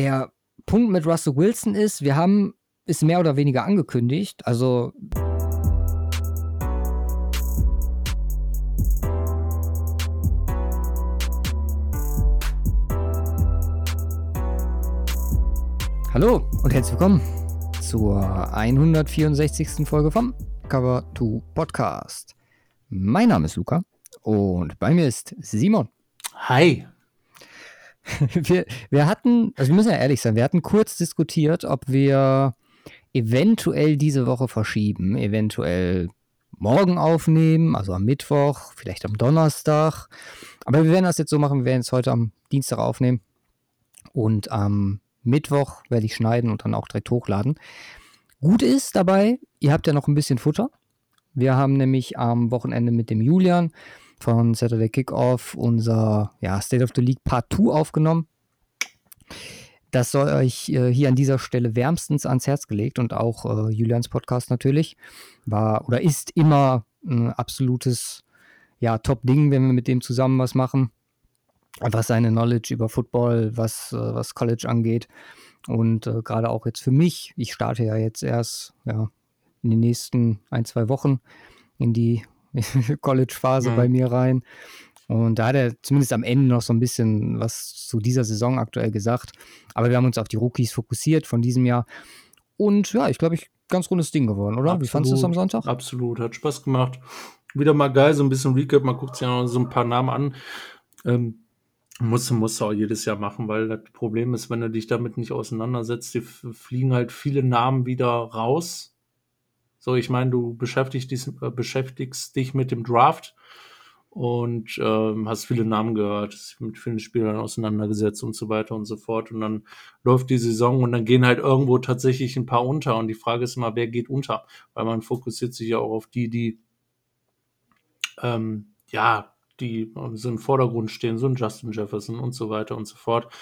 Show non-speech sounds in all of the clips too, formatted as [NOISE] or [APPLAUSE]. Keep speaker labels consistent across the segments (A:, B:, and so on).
A: der Punkt mit Russell Wilson ist, wir haben es mehr oder weniger angekündigt. Also Hallo und herzlich willkommen zur 164. Folge vom Cover 2 Podcast. Mein Name ist Luca und bei mir ist Simon.
B: Hi. [LAUGHS]
A: Wir, wir hatten, also wir müssen ja ehrlich sein, wir hatten kurz diskutiert, ob wir eventuell diese Woche verschieben, eventuell morgen aufnehmen, also am Mittwoch, vielleicht am Donnerstag. Aber wir werden das jetzt so machen, wir werden es heute am Dienstag aufnehmen und am Mittwoch werde ich schneiden und dann auch direkt hochladen. Gut ist dabei, ihr habt ja noch ein bisschen Futter. Wir haben nämlich am Wochenende mit dem Julian von Saturday Kickoff unser ja, State of the League Part 2 aufgenommen. Das soll euch äh, hier an dieser Stelle wärmstens ans Herz gelegt und auch äh, Julians Podcast natürlich. War oder ist immer ein absolutes ja, Top-Ding, wenn wir mit dem zusammen was machen. Was seine Knowledge über Football, was, äh, was College angeht. Und äh, gerade auch jetzt für mich, ich starte ja jetzt erst ja, in den nächsten ein, zwei Wochen in die [LAUGHS] College-Phase mhm. bei mir rein. Und da hat er zumindest am Ende noch so ein bisschen was zu dieser Saison aktuell gesagt. Aber wir haben uns auf die Rookies fokussiert von diesem Jahr. Und ja, ich glaube, ich ganz rundes Ding geworden, oder?
B: Absolut,
A: Wie fandest du es am Sonntag?
B: Absolut, hat Spaß gemacht. Wieder mal geil, so ein bisschen Recap, man guckt sich ja noch so ein paar Namen an. Ähm, muss, muss auch jedes Jahr machen, weil das Problem ist, wenn du dich damit nicht auseinandersetzt, die fliegen halt viele Namen wieder raus. So, ich meine, du beschäftigst dich, äh, beschäftigst dich mit dem Draft und ähm, hast viele Namen gehört, mit vielen Spielern auseinandergesetzt und so weiter und so fort. Und dann läuft die Saison und dann gehen halt irgendwo tatsächlich ein paar unter. Und die Frage ist immer, wer geht unter? Weil man fokussiert sich ja auch auf die, die ähm, ja, die so im Vordergrund stehen, so ein Justin Jefferson und so weiter und so fort.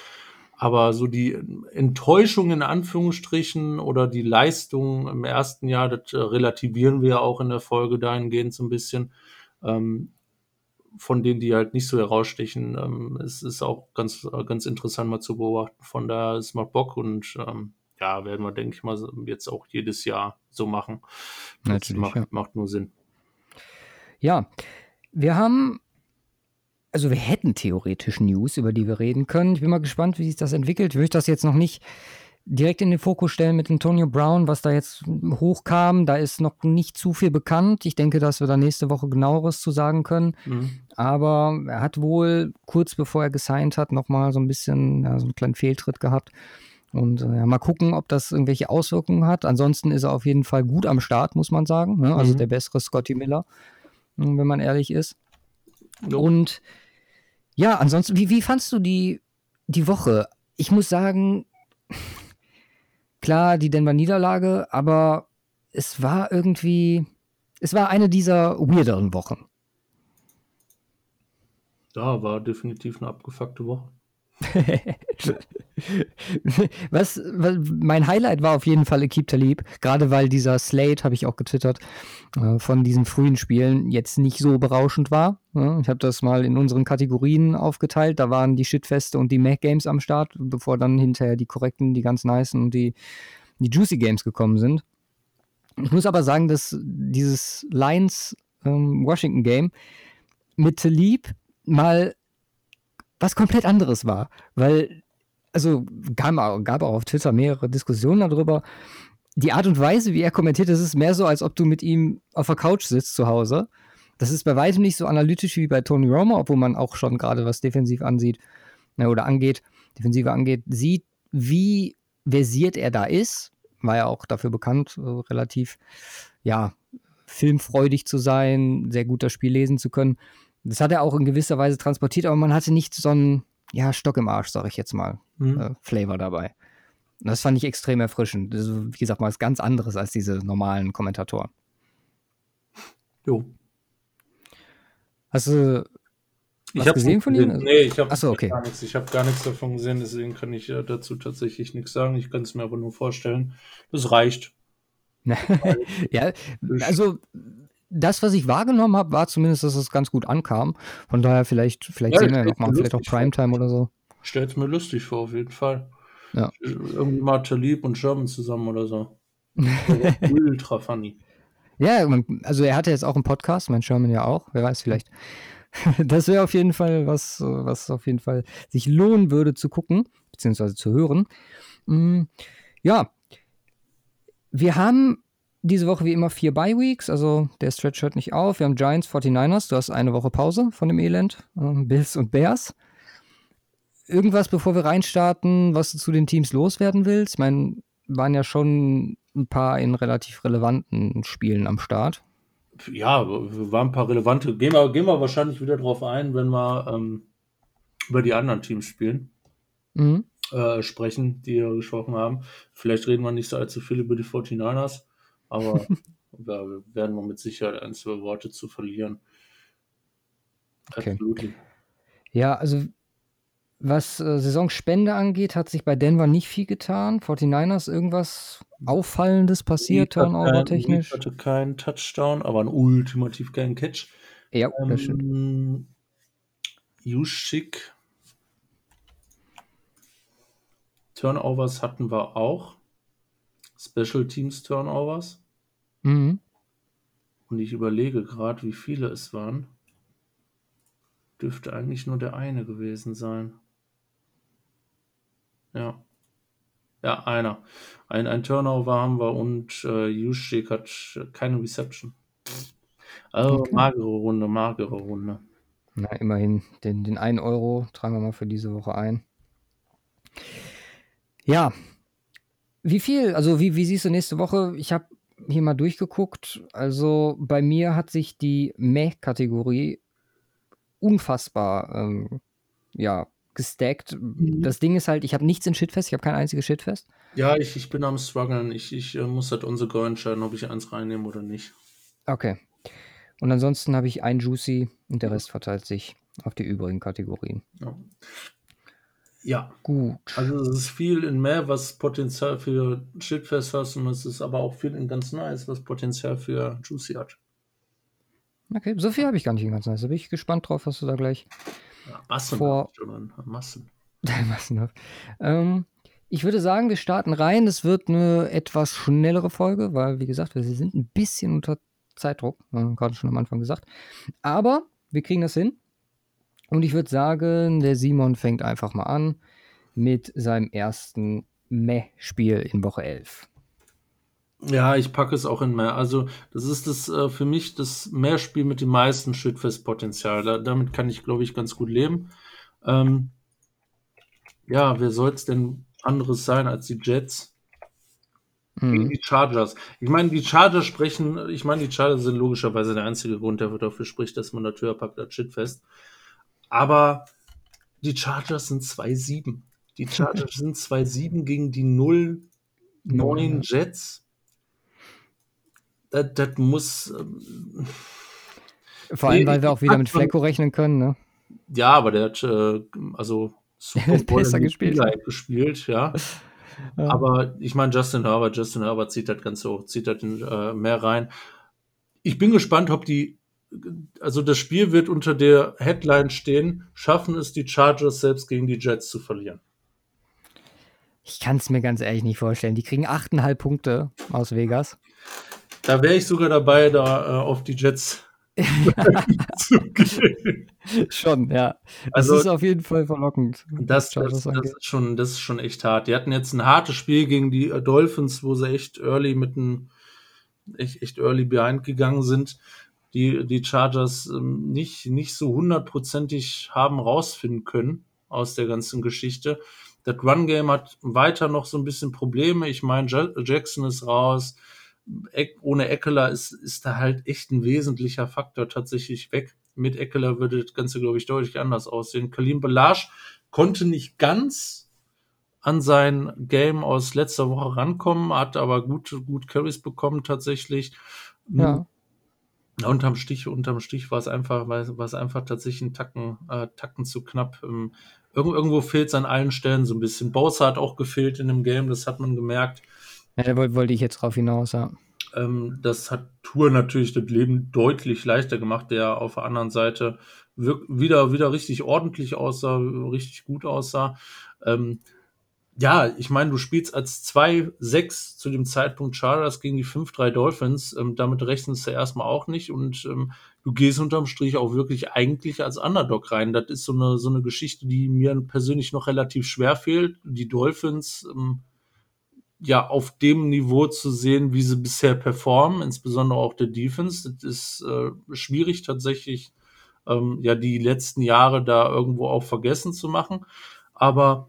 B: Aber so die Enttäuschung in Anführungsstrichen oder die Leistung im ersten Jahr, das äh, relativieren wir auch in der Folge dahingehend so ein bisschen. Ähm, von denen, die halt nicht so herausstechen, ähm, es ist auch ganz, ganz interessant mal zu beobachten. Von daher, es macht Bock und ähm, ja, werden wir, denke ich mal, jetzt auch jedes Jahr so machen. Das Natürlich, macht, ja. macht nur Sinn.
A: Ja, wir haben, also wir hätten theoretisch News, über die wir reden können. Ich bin mal gespannt, wie sich das entwickelt. Ich möchte das jetzt noch nicht direkt in den Fokus stellen mit Antonio Brown, was da jetzt hochkam. Da ist noch nicht zu viel bekannt. Ich denke, dass wir da nächste Woche genaueres zu sagen können. Mhm. Aber er hat wohl kurz bevor er gesigned hat, nochmal so ein bisschen, ja, so einen kleinen Fehltritt gehabt. Und äh, ja, mal gucken, ob das irgendwelche Auswirkungen hat. Ansonsten ist er auf jeden Fall gut am Start, muss man sagen. Ne? Also mhm. der bessere Scotty Miller, wenn man ehrlich ist. Jo. Und ja, ansonsten, wie, wie fandst du die, die Woche? Ich muss sagen, Klar, die Denver Niederlage, aber es war irgendwie, es war eine dieser weirderen Wochen.
B: Da war definitiv eine abgefuckte Woche. [LAUGHS]
A: was, was, mein Highlight war auf jeden Fall Ekip Talib, gerade weil dieser Slate, habe ich auch getwittert, äh, von diesen frühen Spielen jetzt nicht so berauschend war. Ja, ich habe das mal in unseren Kategorien aufgeteilt. Da waren die Shitfeste und die Mac Games am Start, bevor dann hinterher die korrekten, die ganz nice und die, die Juicy Games gekommen sind. Ich muss aber sagen, dass dieses Lions ähm, Washington Game mit Talib mal was komplett anderes war, weil also gab, gab auch auf Twitter mehrere Diskussionen darüber. Die Art und Weise, wie er kommentiert, das ist mehr so, als ob du mit ihm auf der Couch sitzt zu Hause. Das ist bei weitem nicht so analytisch wie bei Tony Romo, obwohl man auch schon gerade was defensiv ansieht ne, oder angeht, defensive angeht, sieht, wie versiert er da ist. War ja auch dafür bekannt, äh, relativ, ja, filmfreudig zu sein, sehr gut das Spiel lesen zu können. Das hat er auch in gewisser Weise transportiert, aber man hatte nicht so einen ja, Stock im Arsch, sag ich jetzt mal, mhm. äh, Flavor dabei. Und das fand ich extrem erfrischend. Das ist, wie gesagt, mal was ganz anderes als diese normalen Kommentatoren.
B: Jo.
A: Hast du
B: was ich gesehen von ihm? Nee, ich habe
A: okay.
B: gar nichts. Ich habe gar nichts davon gesehen, deswegen kann ich äh, dazu tatsächlich nichts sagen. Ich kann es mir aber nur vorstellen. Das reicht. [LAUGHS]
A: ja, also das, was ich wahrgenommen habe, war zumindest, dass es ganz gut ankam. Von daher vielleicht, vielleicht ja, sehen wir ja nochmal, vielleicht auch Primetime oder so.
B: Stell's mir lustig vor, auf jeden Fall.
A: Ja.
B: Irgendwie mal Talib und Sherman zusammen oder so. [LAUGHS] Ultra funny.
A: Ja, also er hatte jetzt auch einen Podcast, mein Sherman ja auch, wer weiß vielleicht. [LAUGHS] Das wäre auf jeden Fall was, was auf jeden Fall sich lohnen würde zu gucken, beziehungsweise zu hören. Mm, ja, wir haben diese Woche wie immer vier Bye-Weeks, also der Stretch hört nicht auf. Wir haben Giants, 49ers, du hast eine Woche Pause von dem Elend, ähm, Bills und Bears. Irgendwas, bevor wir reinstarten, was du zu den Teams loswerden willst? Ich meine, waren ja schon ein paar in relativ relevanten Spielen am Start.
B: Ja, waren ein paar relevante. Gehen wir, gehen wir wahrscheinlich wieder drauf ein, wenn wir ähm, über die anderen Teams spielen. Mhm. Äh, sprechen, die wir gesprochen haben. Vielleicht reden wir nicht so allzu viel über die 49ers, aber [LAUGHS] wir werden wir mit Sicherheit ein, zwei Worte zu verlieren.
A: Okay. Absolutely. Ja, also was äh, Saisonspende angeht, hat sich bei Denver nicht viel getan. 49ers irgendwas Auffallendes passiert, Turnover-technisch?
B: Ich hatte keinen Touchdown, aber einen ultimativ geilen Catch.
A: Ja, ähm, das stimmt.
B: Juschik. Turnovers hatten wir auch. Special Teams Turnovers.
A: Mhm.
B: Und ich überlege gerade, wie viele es waren. Dürfte eigentlich nur der eine gewesen sein. Ja. Ja, einer. Ein, ein Turnover haben wir und äh, Juszczyk hat keine Reception. Also okay. magere Runde, magere Runde.
A: Na, immerhin. Den, den 1 Euro tragen wir mal für diese Woche ein. Ja. Wie viel, also wie, wie siehst du nächste Woche? Ich habe hier mal durchgeguckt. Also bei mir hat sich die Meh-Kategorie unfassbar ähm, ja, gestackt. Mhm. Das Ding ist halt, ich habe nichts in Shitfest, ich habe kein einziges Shitfest.
B: Ja, ich, ich bin am struggeln. Ich, ich äh, muss halt unser Go entscheiden, ob ich eins reinnehme oder nicht.
A: Okay. Und ansonsten habe ich ein Juicy und der Rest verteilt sich auf die übrigen Kategorien.
B: Ja. Ja. Gut. Also es ist viel in mehr, was Potenzial für Shitfest hat und es ist aber auch viel in ganz nice, was Potenzial für Juicy hat.
A: Okay, so viel habe ich gar nicht in ganz nice. Da bin ich gespannt drauf, was du da gleich
B: ja, Massen vor... Massen. [LAUGHS]
A: Massenhaft. Ähm, ich würde sagen, wir starten rein. Es wird eine etwas schnellere Folge, weil, wie gesagt, wir sind ein bisschen unter Zeitdruck, gerade schon am Anfang gesagt. Aber wir kriegen das hin. Und ich würde sagen, der Simon fängt einfach mal an mit seinem ersten Meh-Spiel in Woche 11.
B: Ja, ich packe es auch in mehr. Also, das ist das äh, für mich das Mehrspiel mit dem meisten Shitfest-Potenzial. Da, damit kann ich, glaube ich, ganz gut leben. Ähm, ja, wer soll es denn anderes sein als die Jets? Mhm. Die Chargers. Ich meine, die Chargers sprechen, ich meine, die Chargers sind logischerweise der einzige Grund, der dafür spricht, dass man das höher packt als Shitfest. Aber die Chargers sind 2-7. Die Chargers [LAUGHS] sind 2-7 gegen die 0-9 Jets das, das muss. Ähm,
A: Vor allem, weil wir auch wieder mit Flecko rechnen können, ne?
B: Ja, aber der hat äh, also
A: super [LAUGHS] besser gespielt.
B: gespielt, ja. ja. Aber ich meine, Justin Herbert, Justin Herbert zieht das Ganze hoch, zieht das in, äh, mehr rein. Ich bin gespannt, ob die, also das Spiel wird unter der Headline stehen, schaffen es die Chargers selbst gegen die Jets zu verlieren.
A: Ich kann es mir ganz ehrlich nicht vorstellen. Die kriegen 8,5 Punkte aus Vegas.
B: Da wäre ich sogar dabei, da äh, auf die Jets [LAUGHS]
A: zu gehen. Schon, ja. Das also, ist auf jeden Fall verlockend.
B: Das, das, das, ist schon, das ist schon echt hart. Die hatten jetzt ein hartes Spiel gegen die äh, Dolphins, wo sie echt early mit einem echt, echt early behind gegangen sind. Die, die Chargers ähm, nicht, nicht so hundertprozentig haben rausfinden können aus der ganzen Geschichte. Das Run-Game hat weiter noch so ein bisschen Probleme. Ich meine, Jackson ist raus ohne Eckler ist, ist da halt echt ein wesentlicher Faktor tatsächlich weg. Mit Eckler würde das Ganze, glaube ich, deutlich anders aussehen. Kalim Belage konnte nicht ganz an sein Game aus letzter Woche rankommen, hat aber gut, gut Carries bekommen tatsächlich.
A: Ja.
B: Unterm Stich, unterm Stich war es einfach, war es einfach tatsächlich ein Tacken, äh, Tacken zu knapp. Ähm, irgendwo fehlt es an allen Stellen so ein bisschen. Bowser hat auch gefehlt in dem Game, das hat man gemerkt.
A: Ja, da wollte ich jetzt drauf hinaus, ja.
B: Ähm, das hat Tour natürlich das Leben deutlich leichter gemacht, der auf der anderen Seite wieder, wieder richtig ordentlich aussah, richtig gut aussah. Ähm, ja, ich meine, du spielst als 2-6 zu dem Zeitpunkt Chargers gegen die 5-3 Dolphins. Ähm, damit rechnest du erstmal auch nicht und ähm, du gehst unterm Strich auch wirklich eigentlich als Underdog rein. Das ist so eine, so eine Geschichte, die mir persönlich noch relativ schwer fehlt. Die Dolphins ähm, ja auf dem Niveau zu sehen, wie sie bisher performen, insbesondere auch der Defense. Das ist äh, schwierig tatsächlich, ähm, ja, die letzten Jahre da irgendwo auch vergessen zu machen. Aber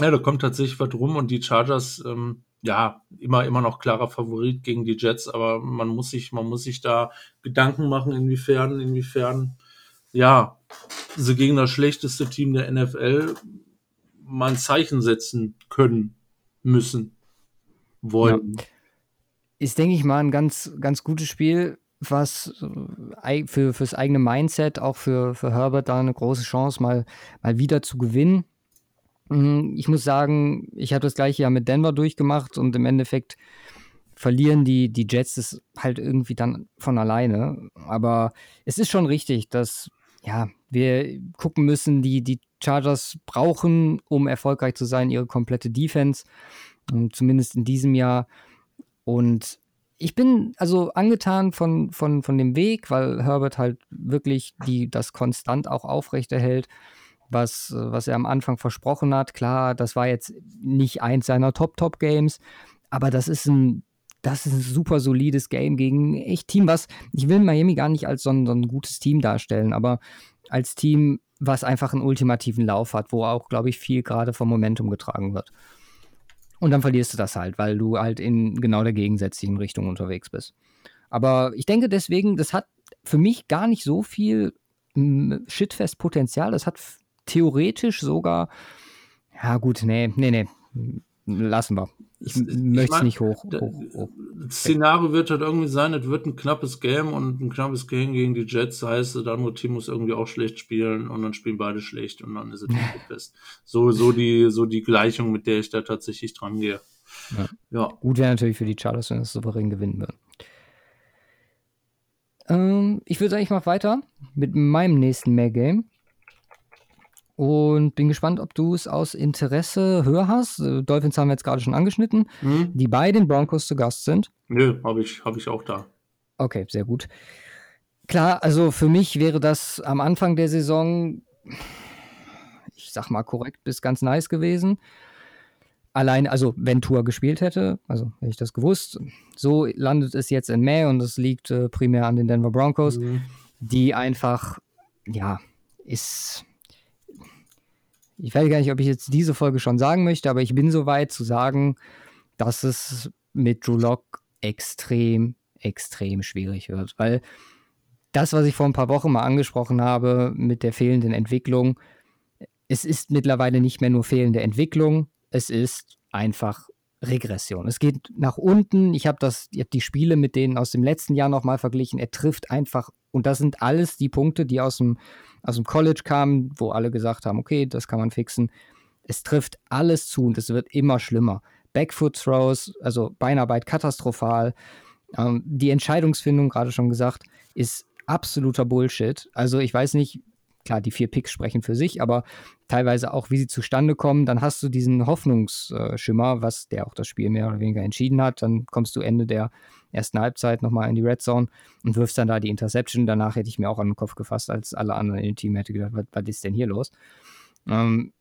B: ja, da kommt tatsächlich was rum und die Chargers, ähm, ja, immer, immer noch klarer Favorit gegen die Jets, aber man muss sich, man muss sich da Gedanken machen, inwiefern, inwiefern, ja, sie gegen das schlechteste Team der NFL mal ein Zeichen setzen können, müssen, wollen. Ja.
A: Ist, denke ich mal, ein ganz, ganz gutes Spiel, was äh, für, fürs eigene Mindset, auch für, für Herbert da eine große Chance, mal, mal wieder zu gewinnen. Mhm, ich muss sagen, ich habe das gleiche ja mit Denver durchgemacht und im Endeffekt verlieren die, die Jets es halt irgendwie dann von alleine. Aber es ist schon richtig, dass ja, wir gucken müssen, die, die Chargers brauchen, um erfolgreich zu sein, ihre komplette Defense. Zumindest in diesem Jahr. Und ich bin also angetan von, von, von dem Weg, weil Herbert halt wirklich die, das konstant auch aufrechterhält was, was er am Anfang versprochen hat. Klar, das war jetzt nicht eins seiner Top-Top-Games, aber das ist ein, das ist ein super solides Game gegen echt Team, was, ich will Miami gar nicht als so ein, so ein gutes Team darstellen, aber als Team, was einfach einen ultimativen Lauf hat, wo auch, glaube ich, viel gerade vom Momentum getragen wird. Und dann verlierst du das halt, weil du halt in genau der gegensätzlichen Richtung unterwegs bist. Aber ich denke deswegen, das hat für mich gar nicht so viel Shitfest-Potenzial. Das hat theoretisch sogar, ja gut, nee, nee, nee, lassen wir. Ich, ich möchte es nicht hoch, hoch, hoch.
B: Das Szenario wird halt irgendwie sein, es wird ein knappes Game und ein knappes Game gegen die Jets heißt, Team muss irgendwie auch schlecht spielen und dann spielen beide schlecht und dann ist es [LAUGHS] fest. So, so die, so die Gleichung, mit der ich da tatsächlich dran gehe.
A: Ja. ja. Gut wäre natürlich für die Chargers, wenn es souverän gewinnen würden. Ähm, ich würde sagen, ich mache weiter mit meinem nächsten Mehr-Game. Und bin gespannt, ob du es aus Interesse höher hast. Äh, Dolphins haben wir jetzt gerade schon angeschnitten, mhm. die bei den Broncos zu Gast sind.
B: Nö, habe ich, hab ich auch da.
A: Okay, sehr gut. Klar, also für mich wäre das am Anfang der Saison, ich sag mal korrekt, bis ganz nice gewesen. Allein, also wenn Tour gespielt hätte, also hätte ich das gewusst. So landet es jetzt in May und es liegt äh, primär an den Denver Broncos, mhm. die einfach, ja, ist ich weiß gar nicht, ob ich jetzt diese Folge schon sagen möchte, aber ich bin so weit zu sagen, dass es mit Drew Lock extrem, extrem schwierig wird. Weil das, was ich vor ein paar Wochen mal angesprochen habe mit der fehlenden Entwicklung, es ist mittlerweile nicht mehr nur fehlende Entwicklung, es ist einfach Regression. Es geht nach unten. Ich habe das, ich habe die Spiele mit denen aus dem letzten Jahr nochmal verglichen. Er trifft einfach, und das sind alles die Punkte, die aus dem, aus dem College kamen, wo alle gesagt haben, okay, das kann man fixen. Es trifft alles zu und es wird immer schlimmer. Backfoot Throws, also Beinarbeit katastrophal. Ähm, die Entscheidungsfindung, gerade schon gesagt, ist absoluter Bullshit. Also ich weiß nicht, klar, die vier Picks sprechen für sich, aber teilweise auch, wie sie zustande kommen, dann hast du diesen Hoffnungsschimmer, was der auch das Spiel mehr oder weniger entschieden hat. Dann kommst du Ende der ersten Halbzeit nochmal in die Red Zone und wirfst dann da die Interception. Danach hätte ich mir auch an den Kopf gefasst, als alle anderen in dem Team hätte gedacht, was, was ist denn hier los? Ähm,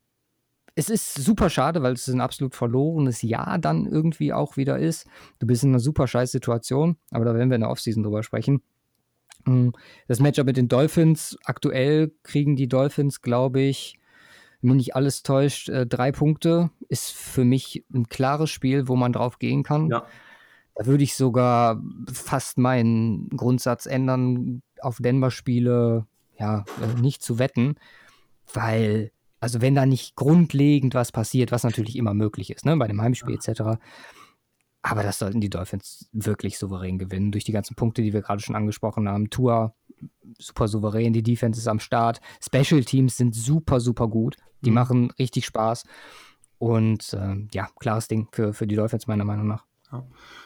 A: es ist super schade, weil es ein absolut verlorenes Jahr dann irgendwie auch wieder ist. Du bist in einer super scheiß Situation, aber da werden wir in der Offseason drüber sprechen. Hm, das Matchup mit den Dolphins, aktuell kriegen die Dolphins, glaube ich, wenn mich nicht alles täuscht, äh, drei Punkte. Ist für mich ein klares Spiel, wo man drauf gehen kann. Ja. Da würde ich sogar fast meinen Grundsatz ändern, auf Denver-Spiele ja, äh, nicht zu wetten, weil, also wenn da nicht grundlegend was passiert, was natürlich immer möglich ist, ne, bei dem Heimspiel ja. etc., aber das sollten die Dolphins wirklich souverän gewinnen, durch die ganzen Punkte, die wir gerade schon angesprochen haben. Tour super souverän, die Defense ist am Start. Special Teams sind super, super gut. Die mhm. machen richtig Spaß. Und äh, ja, klares Ding für, für die Dolphins, meiner Meinung nach. Ja,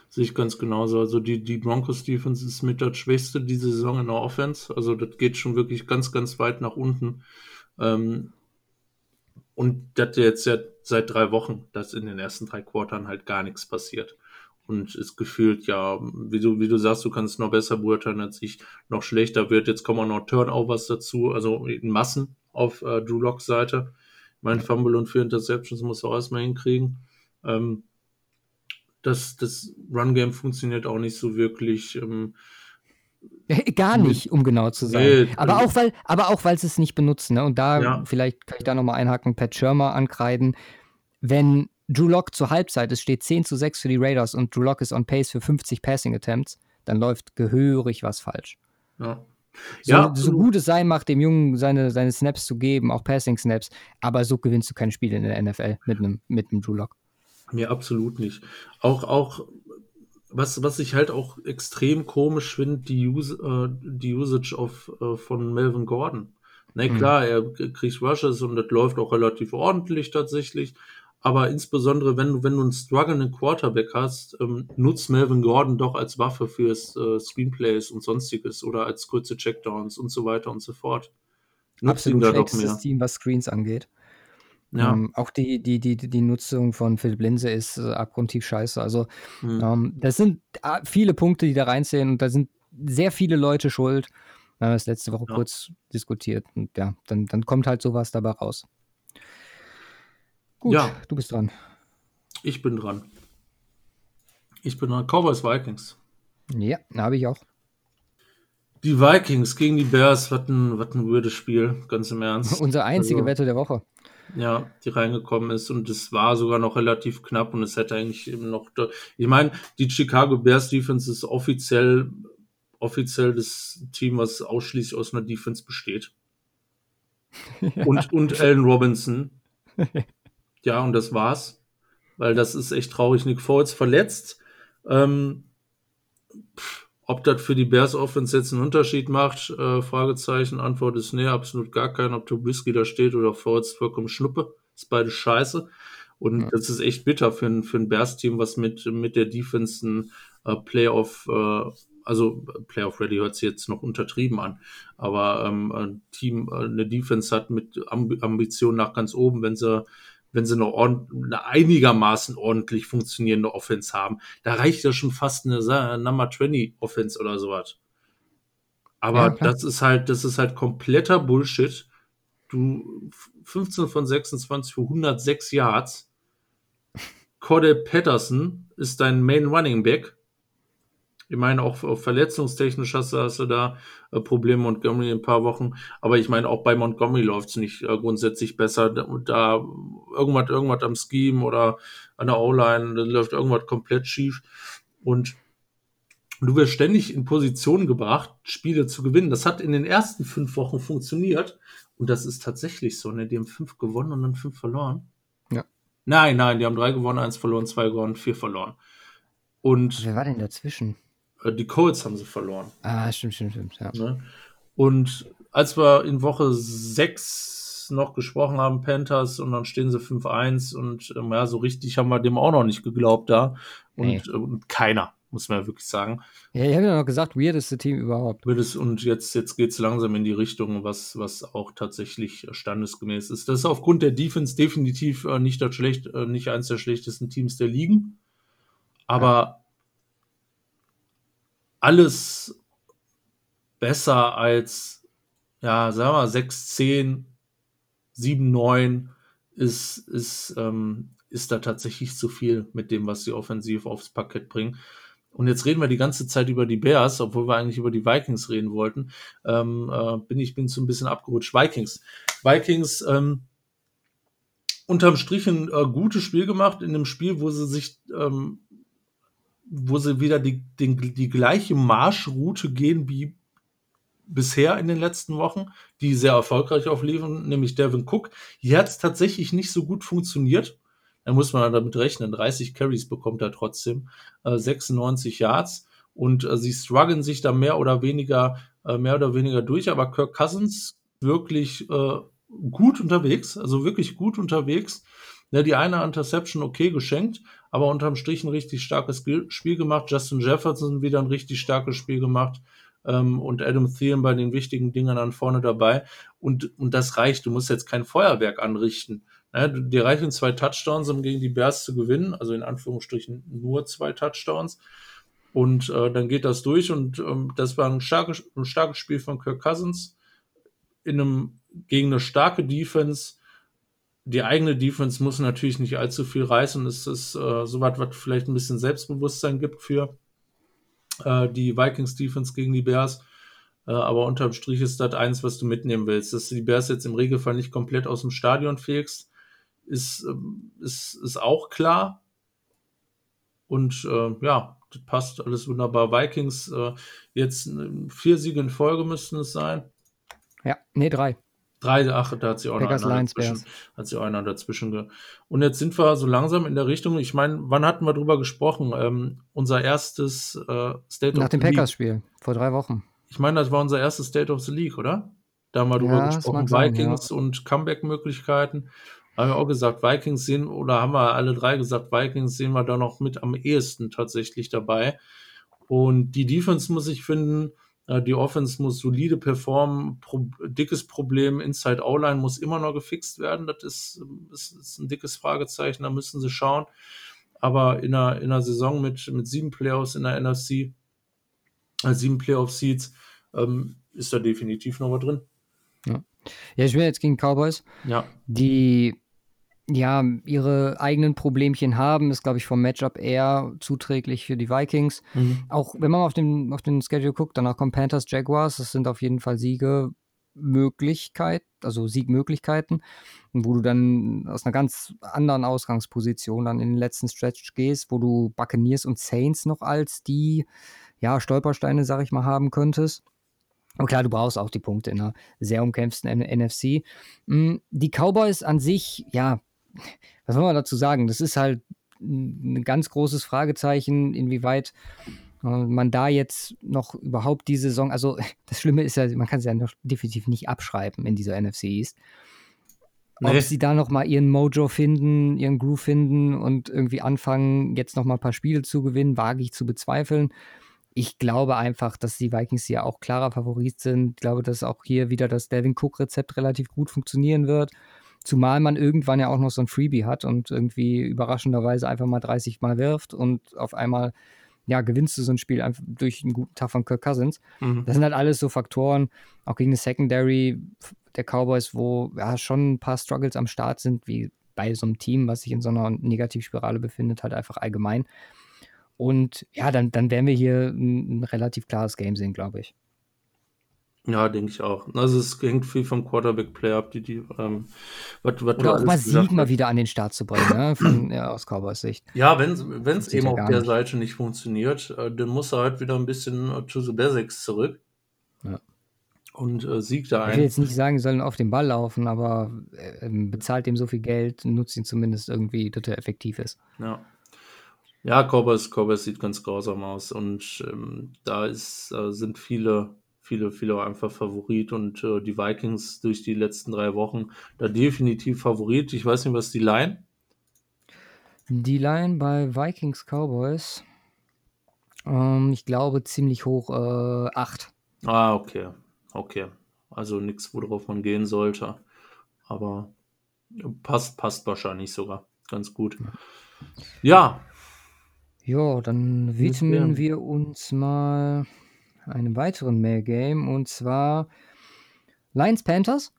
B: sehe ich ganz genauso. Also die, die Broncos Defense ist mit das Schwächste diese Saison in der Offense. Also das geht schon wirklich ganz, ganz weit nach unten. Ähm, und das jetzt ja seit drei Wochen, dass in den ersten drei Quartern halt gar nichts passiert. Und ist gefühlt, ja, wie du, wie du sagst, du kannst es noch besser beurteilen als ich, noch schlechter wird. Jetzt kommen auch noch Turnovers dazu, also in Massen auf äh, Drew Locks Seite. Mein Fumble und vier Interceptions muss er auch erstmal hinkriegen. Ähm, das, das Run-Game funktioniert auch nicht so wirklich. Ähm,
A: Gar nicht, um genau zu sein. Nee, aber, auch, weil, aber auch, weil sie es nicht benutzen. Ne? Und da, ja. vielleicht kann ich da nochmal einhaken, Pat Schirmer ankreiden. Wenn Drew Lock zur Halbzeit, es steht 10 zu 6 für die Raiders und Drew Lock ist on pace für 50 Passing Attempts, dann läuft gehörig was falsch. Ja. So, ja, so gut es sein macht, dem Jungen seine, seine Snaps zu geben, auch Passing Snaps, aber so gewinnst du kein Spiel in der NFL mit einem, mit einem Drew Lock.
B: Nee, absolut nicht. Auch, auch was, was ich halt auch extrem komisch finde, die, Use, äh, die Usage of, äh, von Melvin Gordon. Na ne, mhm. klar, er kriegt Rushes und das läuft auch relativ ordentlich tatsächlich. Aber insbesondere, wenn du, wenn du einen strugglenden Quarterback hast, ähm, nutzt Melvin Gordon doch als Waffe fürs äh, Screenplays und sonstiges oder als kurze Checkdowns und so weiter und so fort.
A: Nutzt Absolut ihn da doch mehr. Team, was Screens angeht. Ja. Ähm, auch die, die, die, die Nutzung von Philipp Linse ist äh, abgrundtief scheiße. Also, mhm. ähm, das sind äh, viele Punkte, die da reinzählen und da sind sehr viele Leute schuld. Wir haben das letzte Woche ja. kurz diskutiert und ja, dann, dann kommt halt sowas dabei raus. Gut, ja. du bist dran.
B: Ich bin dran. Ich bin dran. Cowboys Vikings.
A: Ja, habe ich auch.
B: Die Vikings gegen die Bears, was ein, was ein weirdes Spiel, ganz im Ernst. [LAUGHS]
A: Unsere einzige also, Wette der Woche.
B: Ja, die reingekommen ist und es war sogar noch relativ knapp und es hätte eigentlich eben noch. Ich meine, die Chicago Bears Defense ist offiziell, offiziell das Team, was ausschließlich aus einer Defense besteht. ja. [LAUGHS] Und, und Allen Robinson. [LAUGHS] ja, und das war's. Weil das ist echt traurig. Nick Foles verletzt. Ähm, pff, ob das für die Bears Offense jetzt einen Unterschied macht, äh, Fragezeichen, Antwort ist nee, absolut gar kein. Ob Trubisky da steht oder Fords vollkommen Schnuppe, ist beide scheiße. Und ja. das ist echt bitter für ein, für ein Bears-Team, was mit, mit der Defense ein äh, Playoff, äh, also Playoff Ready hört sich jetzt noch untertrieben an, aber ähm, ein Team, äh, eine Defense hat mit Ambitionen nach ganz oben, wenn sie wenn sie noch eine einigermaßen ordentlich funktionierende Offense haben. Da reicht ja schon fast eine Number 20 Offense oder sowas. Aber ja, das ist halt, das ist halt kompletter Bullshit. Du 15 von 26 für 106 Yards. Cordell Patterson ist dein Main Running Back. Ich meine, auch, verletzungstechnisch hast du, hast du da äh, Probleme Montgomery in ein paar Wochen. Aber ich meine, auch bei Montgomery läuft es nicht äh, grundsätzlich besser. Da, da irgendwas, irgendwas am Scheme oder an der O-Line, da läuft irgendwas komplett schief. Und du wirst ständig in Position gebracht, Spiele zu gewinnen. Das hat in den ersten fünf Wochen funktioniert. Und das ist tatsächlich so. Ne? Die haben fünf gewonnen und dann fünf verloren. Ja. Nein, nein, die haben drei gewonnen, eins verloren, zwei gewonnen, vier verloren. Und
A: Wer war denn dazwischen?
B: Die Colts haben sie verloren.
A: Ah, stimmt, stimmt, stimmt. Ja.
B: Ne? Und als wir in Woche 6 noch gesprochen haben, Panthers, und dann stehen sie 5-1 und ähm, ja, so richtig haben wir dem auch noch nicht geglaubt da. Und, nee. äh, keiner, muss man ja wirklich sagen.
A: Ja, ich habe ja noch gesagt, weirdeste Team überhaupt.
B: Und jetzt, jetzt geht es langsam in die Richtung, was, was auch tatsächlich standesgemäß ist. Das ist aufgrund der Defense definitiv äh, nicht, das schlecht, äh, nicht eines der schlechtesten Teams der Ligen. Aber ja alles besser als, ja, sagen wir mal, 6, 10, 7, 9 ist, ist, ähm, ist da tatsächlich zu viel mit dem, was sie offensiv aufs Parkett bringen. Und jetzt reden wir die ganze Zeit über die Bears, obwohl wir eigentlich über die Vikings reden wollten. Ähm, äh, bin ich bin so ein bisschen abgerutscht. Vikings. Vikings ähm, unterm Strich ein äh, gutes Spiel gemacht in einem Spiel, wo sie sich ähm, wo sie wieder die, den, die gleiche Marschroute gehen wie bisher in den letzten Wochen, die sehr erfolgreich aufliefern, nämlich Devin Cook. Hier hat es tatsächlich nicht so gut funktioniert. Da muss man damit rechnen. 30 Carries bekommt er trotzdem, äh, 96 Yards und äh, sie strugglen sich da mehr oder weniger, äh, mehr oder weniger durch. Aber Kirk Cousins wirklich äh, gut unterwegs, also wirklich gut unterwegs. Ja, die eine Interception okay geschenkt, aber unterm Strich ein richtig starkes Spiel gemacht. Justin Jefferson wieder ein richtig starkes Spiel gemacht ähm, und Adam Thielen bei den wichtigen Dingern an vorne dabei. Und, und das reicht. Du musst jetzt kein Feuerwerk anrichten. naja, dir reichen zwei Touchdowns, um gegen die Bears zu gewinnen, also in Anführungsstrichen nur zwei Touchdowns. Und äh, dann geht das durch und ähm, das war ein starkes, ein starkes Spiel von Kirk Cousins in einem, gegen eine starke Defense. Die eigene Defense muss natürlich nicht allzu viel reißen. Es ist äh, so was, was vielleicht ein bisschen Selbstbewusstsein gibt für äh, die Vikings Defense gegen die Bears. Äh, aber unterm Strich ist das eins, was du mitnehmen willst. Dass du die Bears jetzt im Regelfall nicht komplett aus dem Stadion fegst, ist, ähm, ist, ist auch klar. Und äh, ja, das passt alles wunderbar. Vikings, äh, jetzt äh, vier Siege in Folge müssten es sein.
A: Ja, nee, drei.
B: Drei, ach, da hat sie auch
A: Packers,
B: noch einer dazwischen. Hat sie auch einer dazwischen. Ge und jetzt sind wir so langsam in der Richtung. Ich meine, wann hatten wir drüber gesprochen? Ähm, unser erstes äh, State
A: Nach
B: of
A: dem
B: the League.
A: Packers-Spiel vor drei Wochen.
B: Ich meine, das war unser erstes State of the League, oder? Da haben wir drüber
A: Ja,
B: gesprochen.
A: mag sein,
B: Vikings und Comeback-Möglichkeiten. Haben wir auch gesagt, Vikings sehen, oder haben wir alle drei gesagt, Vikings sehen wir da noch mit am ehesten tatsächlich dabei. Und die Defense muss ich finden, die Offense muss solide performen. Pro dickes Problem, Inside O-Line muss immer noch gefixt werden. Das ist, ist, ist ein dickes Fragezeichen, da müssen sie schauen. Aber in einer, in einer Saison mit, mit sieben Playoffs in der NFC, äh, sieben Playoff-Seeds, ähm, ist da definitiv noch was drin.
A: Ja, ich bin jetzt gegen Cowboys,
B: Ja,
A: die ja ihre eigenen Problemchen haben. Ist, glaube ich, vom Matchup eher zuträglich für die Vikings.
B: Mhm.
A: Auch wenn man auf den, auf den Schedule guckt, danach kommen Panthers, Jaguars. Das sind auf jeden Fall Siegemöglichkeit, also Siegmöglichkeiten, wo du dann aus einer ganz anderen Ausgangsposition dann in den letzten Stretch gehst, wo du Buccaneers und Saints noch als die ja, Stolpersteine, sag ich mal, haben könntest. Und klar, du brauchst auch die Punkte in einer sehr umkämpften NFC. Mm, Die Cowboys an sich, ja, was soll man dazu sagen? Das ist halt ein ganz großes Fragezeichen, inwieweit äh, man da jetzt noch überhaupt die Saison, also [LAUGHS] das Schlimme ist ja, man kann es ja noch definitiv nicht abschreiben in dieser NFC East. Ob
B: Nee.
A: sie da noch mal ihren Mojo finden, ihren Groove finden und irgendwie anfangen, jetzt noch mal ein paar Spiele zu gewinnen, wage ich zu bezweifeln. Ich glaube einfach, dass die Vikings hier auch klarer Favorit sind. Ich glaube, dass auch hier wieder das Devin Cook-Rezept relativ gut funktionieren wird. Zumal man irgendwann ja auch noch so ein Freebie hat und irgendwie überraschenderweise einfach mal 30 Mal wirft und auf einmal, ja, gewinnst du so ein Spiel einfach durch einen guten Tag von Kirk Cousins.
B: Mhm.
A: Das sind halt alles so Faktoren, auch gegen eine Secondary der Cowboys, wo ja schon ein paar Struggles am Start sind, wie bei so einem Team, was sich in so einer Negativspirale befindet, halt einfach allgemein. Und ja, dann, dann werden wir hier ein, ein relativ klares Game sehen, glaube ich.
B: Ja, denke ich auch. Also es hängt viel vom Quarterback-Play ab, die, die, ähm, was, was du
A: Oder auch mal Sieg mal wieder an den Start zu bringen, ne? Von, [CLEARS THROAT] ja, aus Cowboys Sicht.
B: Ja, wenn es eben
A: ja
B: auf der
A: nicht.
B: Seite nicht funktioniert, äh, dann muss er halt wieder ein bisschen äh, to the basics zurück.
A: Ja.
B: Und äh, siegt da
A: Ich will
B: ein.
A: jetzt nicht sagen, sie sollen auf den Ball laufen, aber äh, bezahlt ihm so viel Geld, nutzt ihn zumindest irgendwie, dass er effektiv ist.
B: Ja. Ja, Cowboys, Cowboys sieht ganz grausam aus. Und ähm, da ist, äh, sind viele, viele, viele einfach Favorit. Und äh, die Vikings durch die letzten drei Wochen da definitiv Favorit. Ich weiß nicht, was die Line.
A: Die Line bei Vikings Cowboys, ähm, ich glaube ziemlich hoch, äh, 8.
B: Ah, okay. Okay. Also nichts, worauf man gehen sollte. Aber passt, passt wahrscheinlich sogar ganz gut. Ja,
A: Ja, dann widmen
B: wir
A: uns mal einem weiteren Mail-Game und zwar Lions Panthers.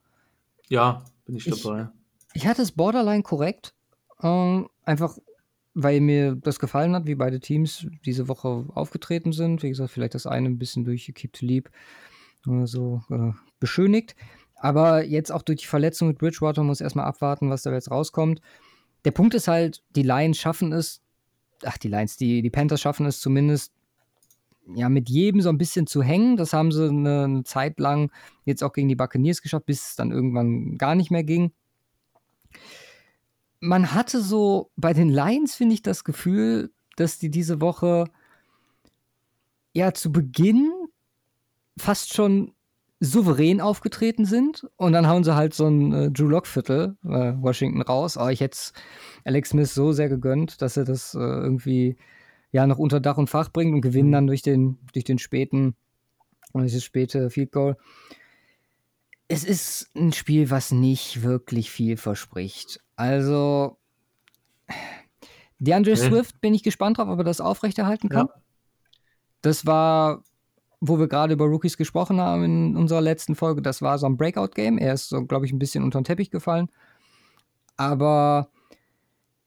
B: ja, bin ich
A: Ich-
B: dabei.
A: Ich hatte es borderline korrekt, ähm, einfach weil mir das gefallen hat, wie beide Teams diese Woche aufgetreten sind. Wie gesagt, vielleicht das eine ein bisschen durch Keep to Leap äh, so äh, beschönigt. Aber jetzt auch durch die Verletzung mit Bridgewater muss erstmal abwarten, was da jetzt rauskommt. Der Punkt ist halt, die Lions schaffen es, ach, die Lions, die, die Panthers schaffen es zumindest, ja, mit jedem so ein bisschen zu hängen. Das haben sie eine, eine Zeit lang jetzt auch gegen die Buccaneers geschafft, bis es dann irgendwann gar nicht mehr ging. Man hatte so bei den Lions, finde ich, das Gefühl, dass die diese Woche ja zu Beginn fast schon souverän aufgetreten sind und dann hauen sie halt so ein äh, Drew Lock Viertel äh, Washington raus. Aber ich hätte Alex Smith so sehr gegönnt, dass er das äh, irgendwie ja noch unter Dach und Fach bringt und gewinnen
B: Mhm.
A: dann durch den durch den späten durch das späte Field Goal. es ist ein Spiel, was nicht wirklich viel verspricht. Also, DeAndre
B: Nee.
A: Swift bin ich gespannt drauf, ob er das aufrechterhalten kann.
B: Ja.
A: Das war, wo wir gerade über Rookies gesprochen haben in unserer letzten Folge, das war so ein Breakout-Game. Er ist so, glaube ich, ein bisschen unter den Teppich gefallen. Aber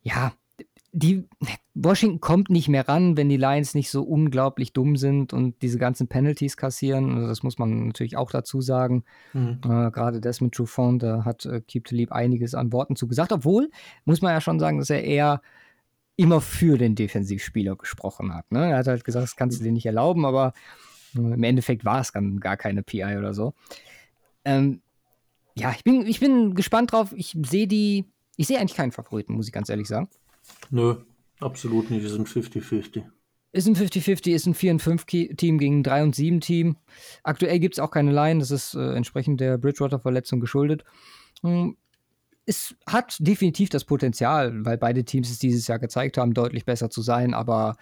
A: ja, die Washington kommt nicht mehr ran, wenn die Lions nicht so unglaublich dumm sind und diese ganzen Penalties kassieren. Also das muss man natürlich auch dazu sagen.
B: Mhm.
A: Äh, Gerade Desmond Trufant, da hat äh, Keep the Leap einiges an Worten zu gesagt, obwohl, muss man ja schon sagen, dass er eher immer für den Defensivspieler gesprochen hat. Ne? Er hat halt gesagt, das kannst du dir nicht erlauben, aber äh, im Endeffekt war es dann gar keine PI oder so. Ähm, ja, ich bin, ich bin gespannt drauf. Ich sehe die, ich sehe eigentlich keinen Favoriten, muss ich ganz ehrlich sagen.
B: Nö, absolut nicht. Wir sind 50-50.
A: Ist ein 50-50, ist ein 4 5 Team gegen ein 3 und 7 Team. Aktuell gibt es auch keine Line, das ist äh, entsprechend der Bridgewater-Verletzung geschuldet. Hm, Es hat definitiv das Potenzial, weil beide Teams es dieses Jahr gezeigt haben, deutlich besser zu sein, aber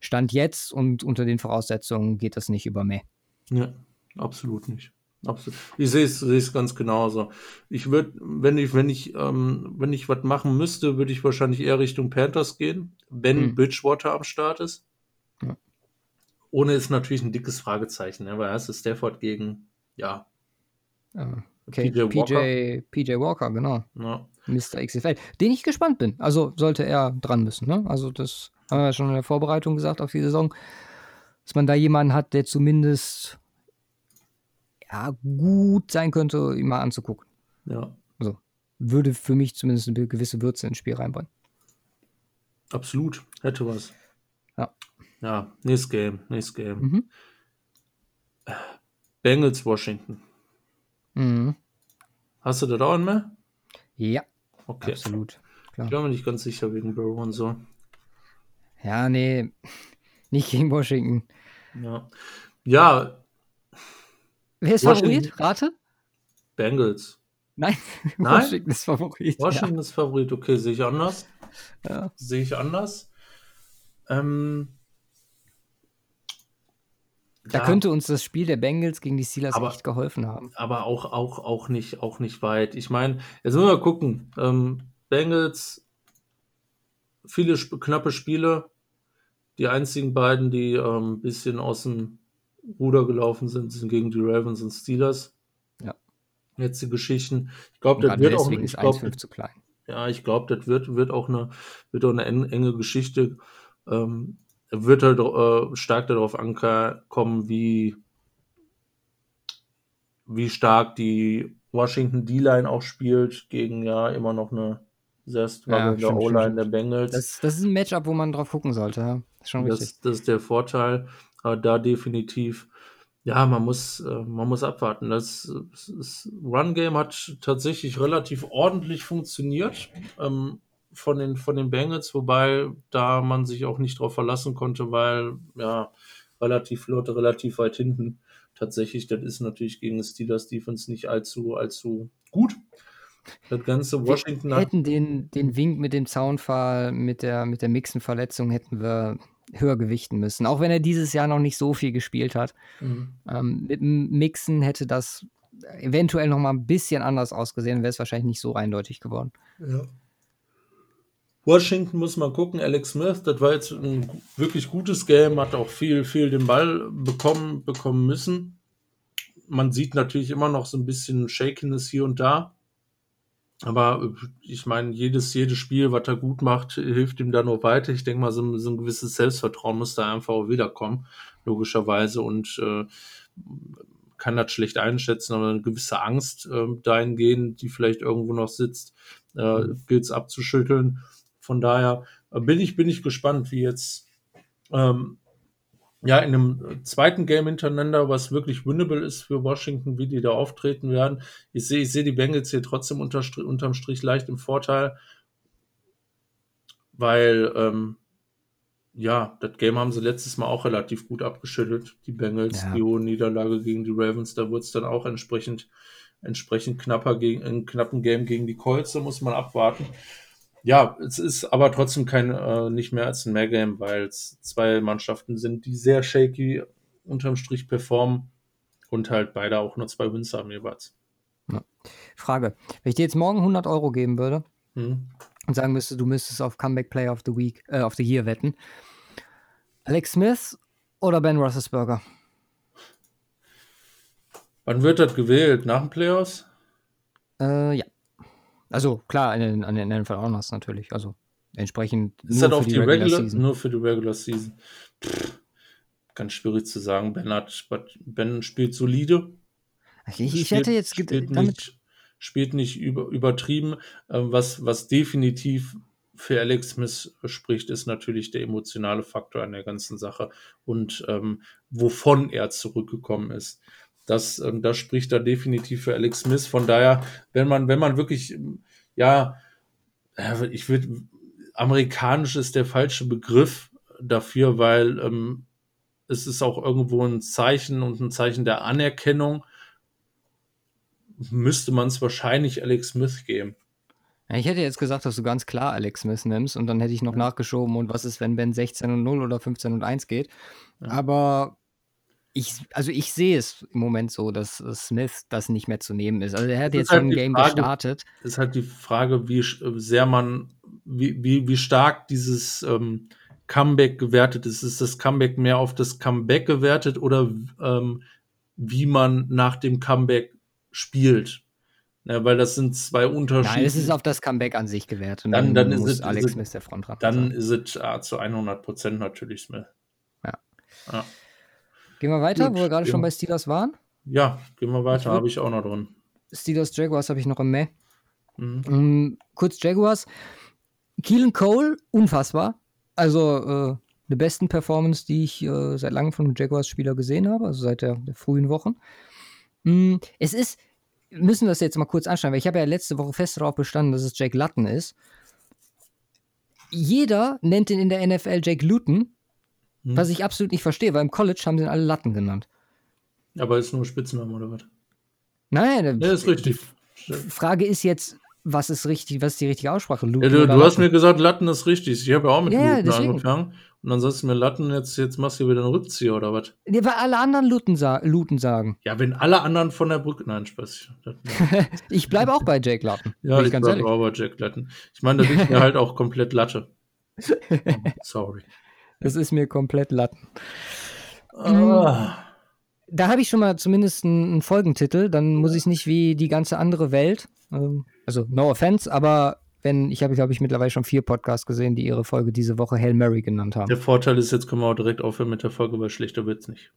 A: Stand jetzt und unter den Voraussetzungen geht das nicht über mehr.
B: Ja, absolut nicht. Absolut. Ich sehe es ganz genauso. Ich würde, wenn ich, wenn ich, ähm, wenn ich was machen müsste, würde ich wahrscheinlich eher Richtung Panthers gehen, wenn
A: Hm.
B: Bridgewater am Start ist.
A: Ja.
B: Ohne ist natürlich ein dickes Fragezeichen, ne? weil erst ist Stafford gegen, ja,
A: Okay,
B: PJ
A: PJ, PJ Walker, genau.
B: ja,
A: Mr. XFL, den ich gespannt bin. Also sollte er dran müssen. Ne? Also das haben wir ja schon in der Vorbereitung gesagt auf die Saison, dass man da jemanden hat, der zumindest ja, gut sein könnte, ihn mal anzugucken.
B: ja,
A: Würde für mich zumindest eine gewisse Würze ins Spiel reinbringen.
B: absolut. Hätte was.
A: Ja.
B: Ja, nächstes Game, nächstes Game.
A: Mhm.
B: Bengals, Washington.
A: Mhm.
B: Hast du das auch mehr?
A: Ja,
B: Okay.
A: absolut.
B: Ich
A: Klar.
B: bin mir nicht ganz sicher wegen Burrow und so.
A: Ja, nee, [LAUGHS] nicht gegen Washington.
B: Ja. Ja,
A: Wer ist
B: Washington-
A: Favorit? Rate?
B: Bengals.
A: Nein,
B: Nein? [LAUGHS]
A: Washington ist Favorit.
B: Washington ist Favorit, okay, sehe ich anders.
A: Ja. Ja.
B: Sehe ich anders. Ähm,
A: Da
B: ja,
A: könnte uns das Spiel der Bengals gegen die Steelers
B: Aber-
A: echt geholfen haben.
B: aber auch, auch, auch, nicht, auch nicht weit. Ich meine, jetzt müssen wir gucken. Ähm, Bengals, viele sp knappe Spiele. Die einzigen beiden, die ähm, ein bisschen aus dem Ruder gelaufen sind, sind gegen die Ravens und Steelers.
A: Ja.
B: Jetzt die Geschichten. Ich glaube, das wird auch, ich glaub,
A: 1,5 zu klein.
B: Ja, ich glaube, das wird, wird auch eine, wird auch eine en- enge Geschichte. Ähm, wird halt äh, stark darauf ankommen, wie, wie stark die Washington D-Line auch spielt gegen ja immer noch eine sehr strugglende
A: stimmt,
B: O-Line der Bengals.
A: Das, das ist ein Matchup, wo man drauf gucken sollte. Schon.
B: Das, das ist der Vorteil. Aber da definitiv, ja, man muss, äh, man muss abwarten. Das, das Run-Game hat tatsächlich relativ ordentlich funktioniert ähm, von, den, von den Bengals, wobei da man sich auch nicht drauf verlassen konnte, weil ja, relativ flott, relativ weit hinten. Tatsächlich, das ist natürlich gegen Steelers Defense nicht allzu, allzu gut. Das ganze Washington
A: wir hätten den, den Wink mit dem Zaunfall, mit der, mit der Mixen-Verletzung, hätten wir höher gewichten müssen. Auch wenn er dieses Jahr noch nicht so viel gespielt hat.
B: Mhm.
A: Ähm, mit dem Mixen hätte das eventuell noch mal ein bisschen anders ausgesehen, wäre es wahrscheinlich nicht so eindeutig geworden.
B: Ja. Washington muss man gucken. Alex Smith, das war jetzt ein wirklich gutes Game, hat auch viel, viel den Ball bekommen, bekommen müssen. Man sieht natürlich immer noch so ein bisschen Shakiness hier und da. Aber äh, ich meine, jedes, jedes Spiel, was er gut macht, hilft ihm da nur weiter. Ich denke mal, so, ein- so ein gewisses Selbstvertrauen muss da einfach auch wiederkommen, logischerweise. Und äh, kann das schlecht einschätzen, aber eine gewisse Angst äh, dahingehend, die vielleicht irgendwo noch sitzt, äh, gilt es abzuschütteln. Von daher bin ich, bin ich gespannt, wie jetzt ähm, ja in einem zweiten Game hintereinander, was wirklich winnable ist für Washington, wie die da auftreten werden. Ich sehe, ich sehe die Bengals hier trotzdem unter, unterm Strich leicht im Vorteil, weil ähm, ja, das Game haben sie letztes Mal auch relativ gut abgeschüttelt, die Bengals,
A: Ja.
B: die hohe Niederlage gegen die Ravens, da wurde es dann auch entsprechend, entsprechend knapper gegen einen knappen Game gegen die Colts, da muss man abwarten. Ja, es ist aber trotzdem kein, äh, nicht mehr als ein Mehr-Game, weil es zwei Mannschaften sind, die sehr shaky unterm Strich performen und halt beide auch nur zwei Wins haben jeweils.
A: Ja. Frage: Wenn ich dir jetzt morgen 100 Euro geben würde
B: Hm.
A: und sagen müsste, du müsstest auf Comeback Player of the Week, äh, of the Year wetten, Alex Smith oder Ben Roethlisberger?
B: Wann wird das gewählt? Nach den Playoffs?
A: Äh, ja. Also klar, an den, an den NFL Honors natürlich. Also entsprechend
B: Ist das auf die, Regular, Nur für die Regular Season. Pff, ganz schwierig zu sagen. Ben, hat, ben spielt solide.
A: Ich, ich
B: spielt,
A: hätte jetzt
B: spielt nicht, spielt nicht über, übertrieben. Ähm, was, was definitiv für Alex Smith spricht, ist natürlich der emotionale Faktor an der ganzen Sache und ähm, wovon er zurückgekommen ist. Das, ähm, das spricht da definitiv für Alex Smith. Von daher, wenn man, wenn man wirklich, ja, ich würde, amerikanisch ist der falsche Begriff dafür, weil ähm, es ist auch irgendwo ein Zeichen und ein Zeichen der Anerkennung. Müsste man es wahrscheinlich Alex Smith geben.
A: Ja, ich hätte jetzt gesagt, dass du ganz klar Alex Smith nimmst und dann hätte ich noch ja. nachgeschoben und was ist, wenn Ben 16 und 0 oder 15 und 1 geht. Ja. Aber ich, also ich sehe es im Moment so, dass Smith das nicht mehr zu nehmen ist. Also er hat jetzt halt schon ein Game
B: Frage,
A: gestartet.
B: Es ist halt die Frage, wie sehr man, wie, wie, wie stark dieses ähm, Comeback gewertet ist. Ist das Comeback mehr auf das Comeback gewertet oder ähm, wie man nach dem Comeback spielt? Ja, weil das sind zwei Unterschiede. Nein,
A: es ist auf das Comeback an sich gewertet.
B: Dann, dann, dann
A: ist Alex ist Smith der Frontrunner
B: Dann sein. ist es ah, zu 100 Prozent natürlich Smith.
A: Ja. ja. Gehen wir weiter, Gut, wo wir gerade schon bei Steelers waren?
B: Ja, gehen wir weiter, habe ich auch noch drin.
A: Steelers Jaguars habe ich noch im May. Mhm. Um, kurz Jaguars. Keelan Cole, unfassbar. Also äh, eine besten Performance, die ich äh, seit langem von einem Jaguars-Spieler gesehen habe, also seit der, der frühen Wochen. Mm, es ist, müssen wir das jetzt mal kurz anschauen, weil ich habe ja letzte Woche fest darauf bestanden, dass es Jake Luton ist. Jeder nennt ihn in der NFL Jake Luton, hm. was ich absolut nicht verstehe, weil im College haben sie ihn alle Latten genannt.
B: Aber ist nur ein Spitzname oder was?
A: Nein,
B: ja, ist richtig.
A: Die Frage ist jetzt, was ist richtig, was ist die richtige Aussprache?
B: Luton ja, du, du hast mir gesagt, Latten ist richtig. Ich habe ja auch mit ja, Luton angefangen. Und dann sagst du mir Latten, jetzt, jetzt machst du wieder einen Rückzieher oder was?
A: Ja, weil alle anderen Luten, sa Luten sagen.
B: Ja, wenn alle anderen von der Brücke. Nein, Spaß. [LAUGHS]
A: ich bleibe auch bei Jake Latten.
B: ja, ich, ich bleibe auch bei Jake Latten. Ich meine, da liegt mir [LAUGHS] halt auch komplett Latte. [LAUGHS] Sorry.
A: Das ist mir komplett Latten. Ah. Da habe ich schon mal zumindest einen Folgentitel. Dann muss ich es nicht wie die ganze andere Welt. Ähm, also, no offense, aber wenn, ich habe, glaube ich, mittlerweile schon vier Podcasts gesehen, die ihre Folge diese Woche Hail Mary genannt haben.
B: Der Vorteil ist, jetzt können wir auch direkt aufhören mit der Folge, weil schlechter wird es nicht.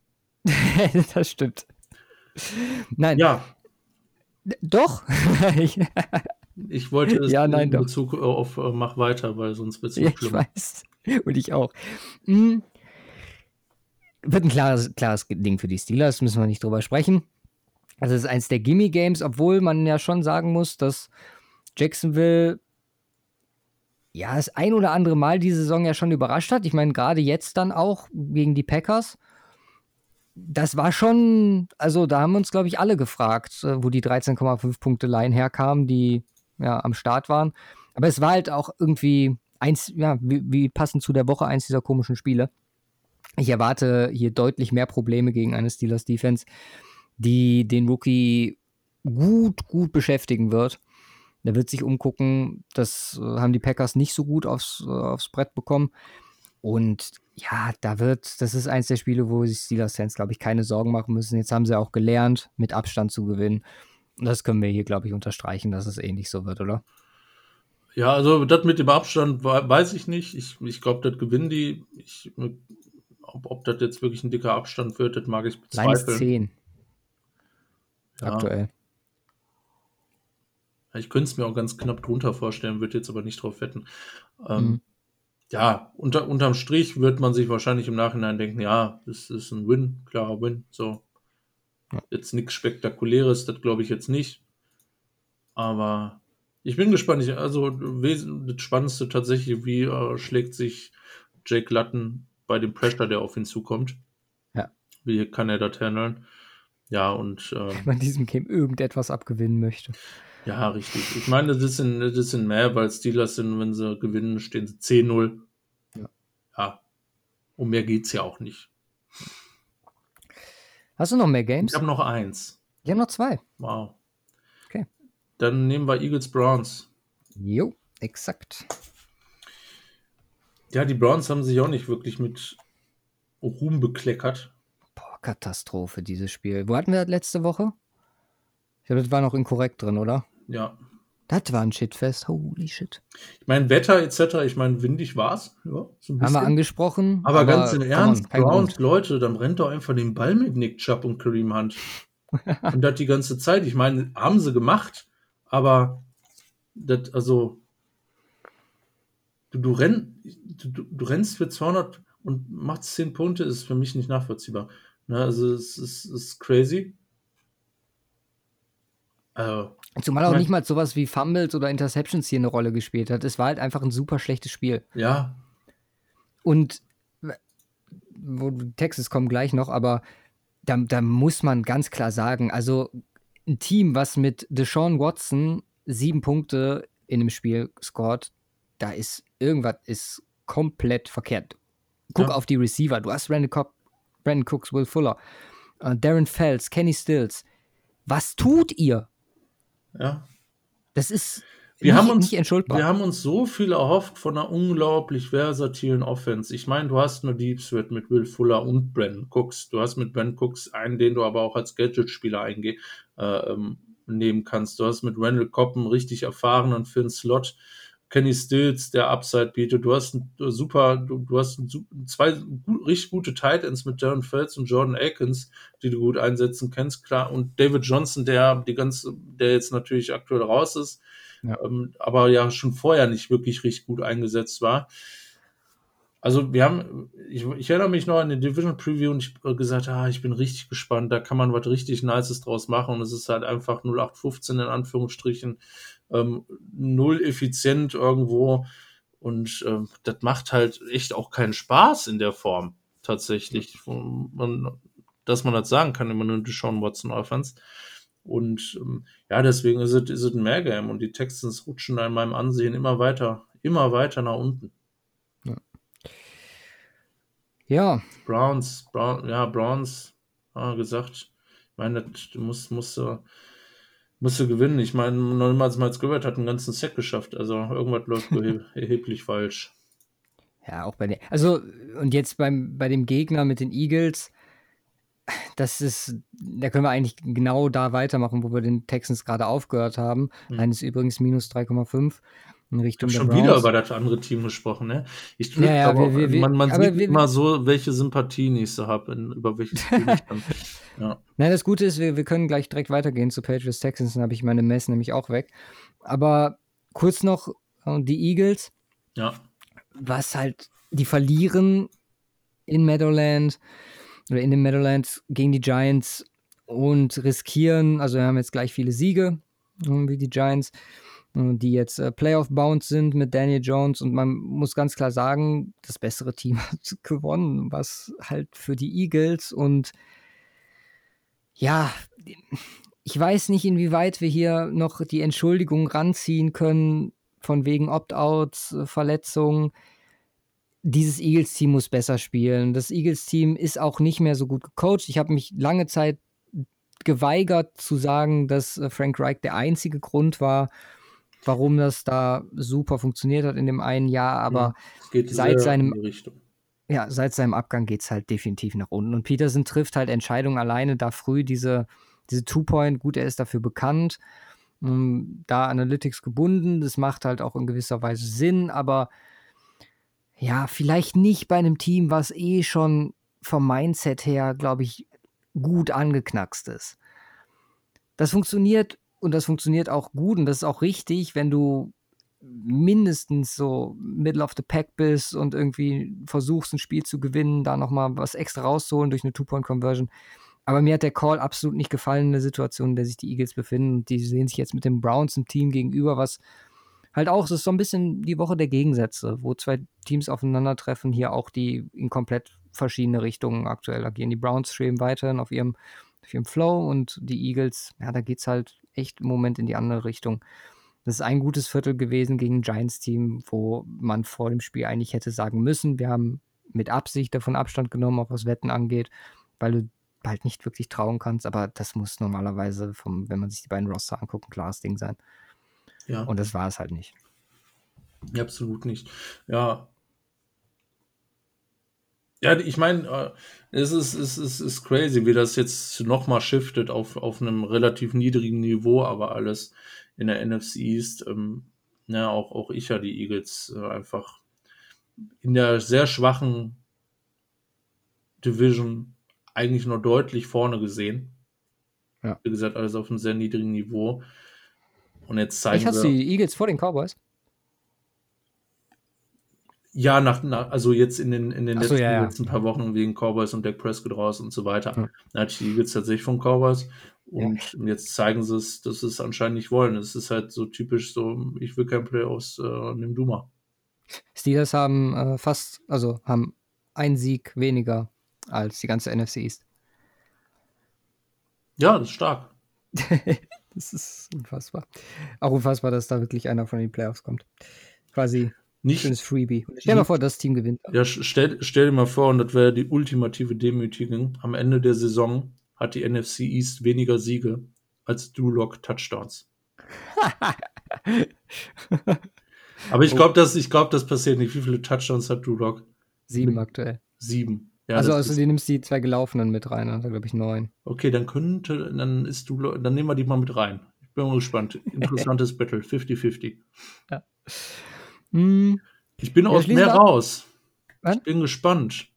B: [LAUGHS]
A: das stimmt. Nein.
B: Ja.
A: Doch.
B: ich wollte [LAUGHS] es
A: ja, nein,
B: in
A: doch.
B: Bezug auf äh, Mach weiter, weil sonst wird es
A: ja, schlimm. Ich weiß. [LAUGHS] Und ich auch. Hm. Wird ein klares, klares Ding für die Steelers, müssen wir nicht drüber sprechen. Also es ist eins der Gimme-Games, obwohl man ja schon sagen muss, dass Jacksonville ja, das ein oder andere Mal diese Saison ja schon überrascht hat. Ich meine, gerade jetzt dann auch gegen die Packers. Das war schon, also da haben uns, glaube ich, alle gefragt, äh, wo die 13,5 Punkte Line herkamen, die ja am Start waren. Aber es war halt auch irgendwie eins, ja, wie, wie passend zu der Woche eins dieser komischen Spiele. Ich erwarte hier deutlich mehr Probleme gegen eine Steelers Defense, die den Rookie gut, gut beschäftigen wird. Der wird sich umgucken. Das äh, haben die Packers nicht so gut aufs, äh, aufs Brett bekommen. Und ja, da wird, das ist eins der Spiele, wo sich Steelers-Fans, glaube ich, keine Sorgen machen müssen. Jetzt haben sie auch gelernt, mit Abstand zu gewinnen. Und das können wir hier, glaube ich, unterstreichen, dass es ähnlich so wird, oder?
B: Ja, also das mit dem Abstand weiß ich nicht. Ich, ich glaube, das gewinnen die. Ich, ob, ob das jetzt wirklich ein dicker Abstand wird, das mag ich bezweifeln.
A: Line 10. Ja. Aktuell.
B: Ich könnte es mir auch ganz knapp drunter vorstellen, würde jetzt aber nicht drauf wetten. Ähm, mhm. Ja, unter, unterm Strich wird man sich wahrscheinlich im Nachhinein denken, ja, das ist ein Win, klarer Win. So. Ja. Jetzt nichts Spektakuläres, das glaube ich jetzt nicht. Aber ich bin gespannt. Ich, also das Spannendste tatsächlich, wie äh, schlägt sich Jake Latten bei dem Pressure, der auf ihn zukommt.
A: Ja.
B: Wie kann er das handeln? Ja, und.
A: Ähm, Wenn man diesem Game irgendetwas abgewinnen möchte.
B: Ja, richtig. Ich meine, das sind, das sind mehr, weil Steelers sind, wenn sie gewinnen, stehen sie 10-0. Ja. ja. Um mehr geht es ja auch nicht.
A: Hast du noch mehr Games?
B: Ich habe noch eins.
A: Ich habe noch zwei.
B: Wow. Dann nehmen wir Eagles Browns.
A: Jo, exakt.
B: Ja, die Browns haben sich auch nicht wirklich mit Ruhm bekleckert.
A: Boah, Katastrophe, dieses Spiel. Wo hatten wir das letzte Woche? Ich glaube, das war noch inkorrekt drin, oder?
B: Ja.
A: Das war ein Shitfest. Holy shit.
B: Ich meine, Wetter etc., ich meine, windig war es. Ja,
A: so Haben wir angesprochen.
B: Aber, aber ganz im Ernst, on, Browns, Leute, dann rennt doch einfach den Ball mit Nick Chubb und Kareem Hunt. [LAUGHS] und das die ganze Zeit. Ich meine, haben sie gemacht, aber das, also, du, du, renn, du, du rennst für 200 und machst 10 Punkte, ist für mich nicht nachvollziehbar. Ne, also, es ist, ist crazy.
A: Also, Zumal auch nicht mal sowas wie Fumbles oder Interceptions hier eine Rolle gespielt hat. Es war halt einfach ein super schlechtes Spiel.
B: Ja.
A: Und wo Texas kommen gleich noch, aber da, da muss man ganz klar sagen, also ein Team, was mit Deshaun Watson sieben Punkte in dem Spiel scored, da ist irgendwas ist komplett verkehrt. Guck ja. auf die Receiver. Du hast Brandon, Cobb, Brandon Cooks, Will Fuller, uh, Darren Fells, Kenny Stills. Was tut ihr?
B: Ja.
A: Das ist
B: wir nicht, haben uns. Wir haben uns so viel erhofft von einer unglaublich versatilen Offense. Ich meine, du hast eine Deep Threat mit Will Fuller und Brandon Cooks. Du hast mit Brandon Cooks einen, den du aber auch als Gadget-Spieler äh, ähm, nehmen kannst. Du hast mit Randall Cobb einen richtig erfahrenen Finn Slot. Kenny Stills, der Upside bietet. Du hast ein super, du, du hast ein, zwei gut, richtig gute Tight Ends mit Darren Feltz und Jordan Akins, die du gut einsetzen kannst, klar. Und David Johnson, der die ganze, der jetzt natürlich aktuell raus ist, ja. Ähm, aber ja schon vorher nicht wirklich richtig gut eingesetzt war. Also wir haben, ich, ich, erinnere mich noch an den Division Preview und ich habe gesagt, ah, ich bin richtig gespannt, da kann man was richtig Nices draus machen und es ist halt einfach 0815 in Anführungsstrichen ähm, null effizient irgendwo. Und ähm, das macht halt echt auch keinen Spaß in der Form, tatsächlich. Man, dass man das sagen kann, immer nur Sean Watson Offense. Und ähm, ja, deswegen ist es, ist es ein Mehrgame und die Texans rutschen in meinem Ansehen immer weiter, immer weiter nach unten.
A: Ja. ja.
B: Browns, Brown, ja, Browns, ah, gesagt. Ich meine, du musst, musst, musste gewinnen. Ich meine, niemals mal gehört, hat einen ganzen Set geschafft. Also irgendwas läuft [LAUGHS] erheblich falsch.
A: Ja, auch bei der. Also, und jetzt beim, bei dem Gegner mit den Eagles, das ist, da können wir eigentlich genau da weitermachen, wo wir den Texans gerade aufgehört haben. Mhm. Eines übrigens minus 3,5 in Richtung
B: ich der schon wieder über das andere Team gesprochen, ne? Ich ja, ja, aber wir, wir, man, man sieht wir, immer so, welche Sympathien ich so habe, über welches Team ich [LAUGHS] dann.
A: Ja. Nein, das Gute ist, wir, wir können gleich direkt weitergehen zu Patriots Texans, dann habe ich meine Mess nämlich auch weg. Aber kurz noch äh, die Eagles.
B: Ja.
A: Was halt, die verlieren in Meadowland oder in den Meadowlands gegen die Giants und riskieren, also wir haben jetzt gleich viele Siege, wie die Giants äh, die jetzt äh, Playoff-bound sind mit Daniel Jones und man muss ganz klar sagen, das bessere Team [LAUGHS] hat gewonnen, was halt für die Eagles und ja, ich weiß nicht, inwieweit wir hier noch die Entschuldigung ranziehen können, von wegen Opt-outs, äh, Verletzungen. Dieses Eagles-Team muss besser spielen. Das Eagles-Team ist auch nicht mehr so gut gecoacht. Ich habe mich lange Zeit geweigert zu sagen, dass Frank Reich der einzige Grund war, warum das da super funktioniert hat in dem einen Jahr, aber ja, seit seinem ja, seit seinem Abgang geht es halt definitiv nach unten. Und Peterson trifft halt Entscheidungen alleine da früh, diese, diese Two-Point, gut, er ist dafür bekannt, ähm, da Analytics gebunden, das macht halt auch in gewisser Weise Sinn, aber ja, vielleicht nicht bei einem Team, was eh schon vom Mindset her, glaube ich, gut angeknackst ist. Das funktioniert und das funktioniert auch gut und das ist auch richtig, wenn du mindestens so Middle of the Pack bist und irgendwie versuchst, ein Spiel zu gewinnen, da nochmal was extra rauszuholen durch eine Two-Point-Conversion. Aber mir hat der Call absolut nicht gefallen in der Situation, in der sich die Eagles befinden. Die sehen sich jetzt mit dem Browns im Team gegenüber, was halt auch, das ist so ein bisschen die Woche der Gegensätze, wo zwei Teams aufeinandertreffen, hier auch die in komplett verschiedene Richtungen aktuell agieren. Die Browns schweben weiterhin auf ihrem, auf ihrem Flow und die Eagles, ja, da geht es halt echt im Moment in die andere Richtung. Das ist ein gutes Viertel gewesen gegen ein Giants-Team, wo man vor dem Spiel eigentlich hätte sagen müssen, wir haben mit Absicht davon Abstand genommen, auch was Wetten angeht, weil du halt nicht wirklich trauen kannst, aber das muss normalerweise, vom, wenn man sich die beiden Roster anguckt, ein klares Ding sein.
B: Ja.
A: Und das war es halt nicht.
B: Ja, absolut nicht. Ja. Ja, ich meine, äh, es ist, es, ist, es ist crazy, wie das jetzt nochmal shiftet auf, auf einem relativ niedrigen Niveau, aber alles in der NFC East. Ähm, ja, auch, auch ich ja die Eagles äh, einfach in der sehr schwachen Division eigentlich nur deutlich vorne gesehen.
A: Ja.
B: Wie gesagt, alles auf einem sehr niedrigen Niveau. Und jetzt zeigen
A: Ich hast
B: sie.
A: die Eagles vor den Cowboys?
B: Ja, nach, nach, also jetzt in den, in den
A: Ach so,
B: letzten,
A: ja, ja.
B: letzten paar Wochen wegen Cowboys und Dak Prescott raus und so weiter.
A: Ja.
B: Da hatte ich die Eagles tatsächlich von Cowboys. Und jetzt zeigen sie es, dass sie es anscheinend nicht wollen. Es ist halt so typisch so, ich will kein Playoffs, äh, nimm du mal.
A: Steelers haben äh, fast, also haben einen Sieg weniger als die ganze NFC East.
B: Ja, das ist stark. [LAUGHS]
A: Das ist unfassbar. Auch unfassbar, dass da wirklich einer von den Playoffs kommt. Quasi
B: Nicht,
A: schönes Freebie. Stell dir mal vor, das Team gewinnt.
B: ja, stell, stell dir mal vor, und das wäre die ultimative Demütigung. Am Ende der Saison hat die NFC East weniger Siege als Duloc Touchdowns. [LAUGHS] Aber ich glaube, das, ich glaub, das passiert nicht. Wie viele Touchdowns hat Duloc?
A: Sieben aktuell.
B: Sieben. Ja,
A: also, also du nimmst die zwei gelaufenen mit rein, also glaube ich neun.
B: Okay, dann könnte, dann ist du, dann nehmen wir die mal mit rein. Ich bin mal gespannt. Interessantes Battle, 50-50.
A: Hm,
B: Ich bin
A: Ja,
B: aus Meer
A: wir
B: raus.
A: Was?
B: Ich bin gespannt.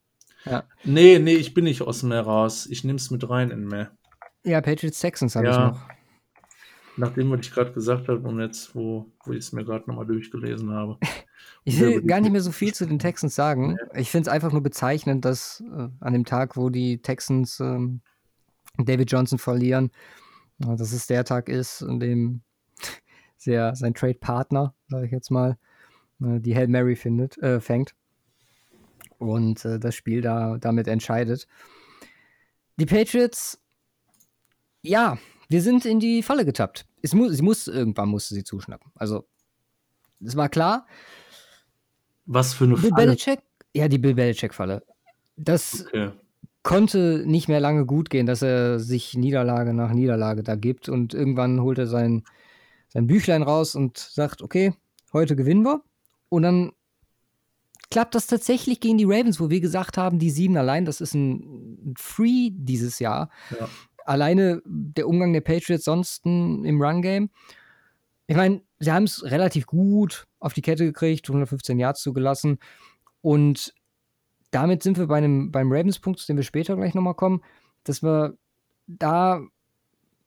A: Ja.
B: Nee, nee, ich bin nicht aus dem Meer raus. Ich nehme es mit rein in Meer.
A: ja, Patriots Texans habe
B: Ja.
A: ich noch.
B: Nachdem, was ich gerade gesagt habe und jetzt, wo, wo ich es mir gerade nochmal durchgelesen habe.
A: Ich
B: Ja,
A: will gar nicht mehr so viel zu den Texans sagen. Ich finde es einfach nur bezeichnend, dass äh, an dem Tag, wo die Texans ähm, David Johnson verlieren, äh, dass es der Tag ist, an dem sehr, sein Trade-Partner, sage ich jetzt mal, äh, die Hail Mary findet, äh, fängt und äh, das Spiel da damit entscheidet. Die Patriots, ja, wir sind in die Falle getappt. Es muss, sie muss, irgendwann musste sie zuschnappen. Also, es war klar,
B: Was für eine
A: Bill
B: Falle.
A: Belichick? Ja, die Bill Belichick-Falle. Das
B: Okay.
A: konnte nicht mehr lange gut gehen, dass er sich Niederlage nach Niederlage da gibt und irgendwann holt er sein, sein Büchlein raus und sagt, okay, heute gewinnen wir. Und dann klappt das tatsächlich gegen die Ravens, wo wir gesagt haben, die sieben allein, das ist ein ein Free dieses Jahr.
B: Ja.
A: Alleine der Umgang der Patriots sonst im Run-Game. Ich meine, sie haben es relativ gut auf die Kette gekriegt, 115 Yards zugelassen. Und damit sind wir bei einem, beim Ravens-Punkt, zu dem wir später gleich nochmal kommen, dass wir da,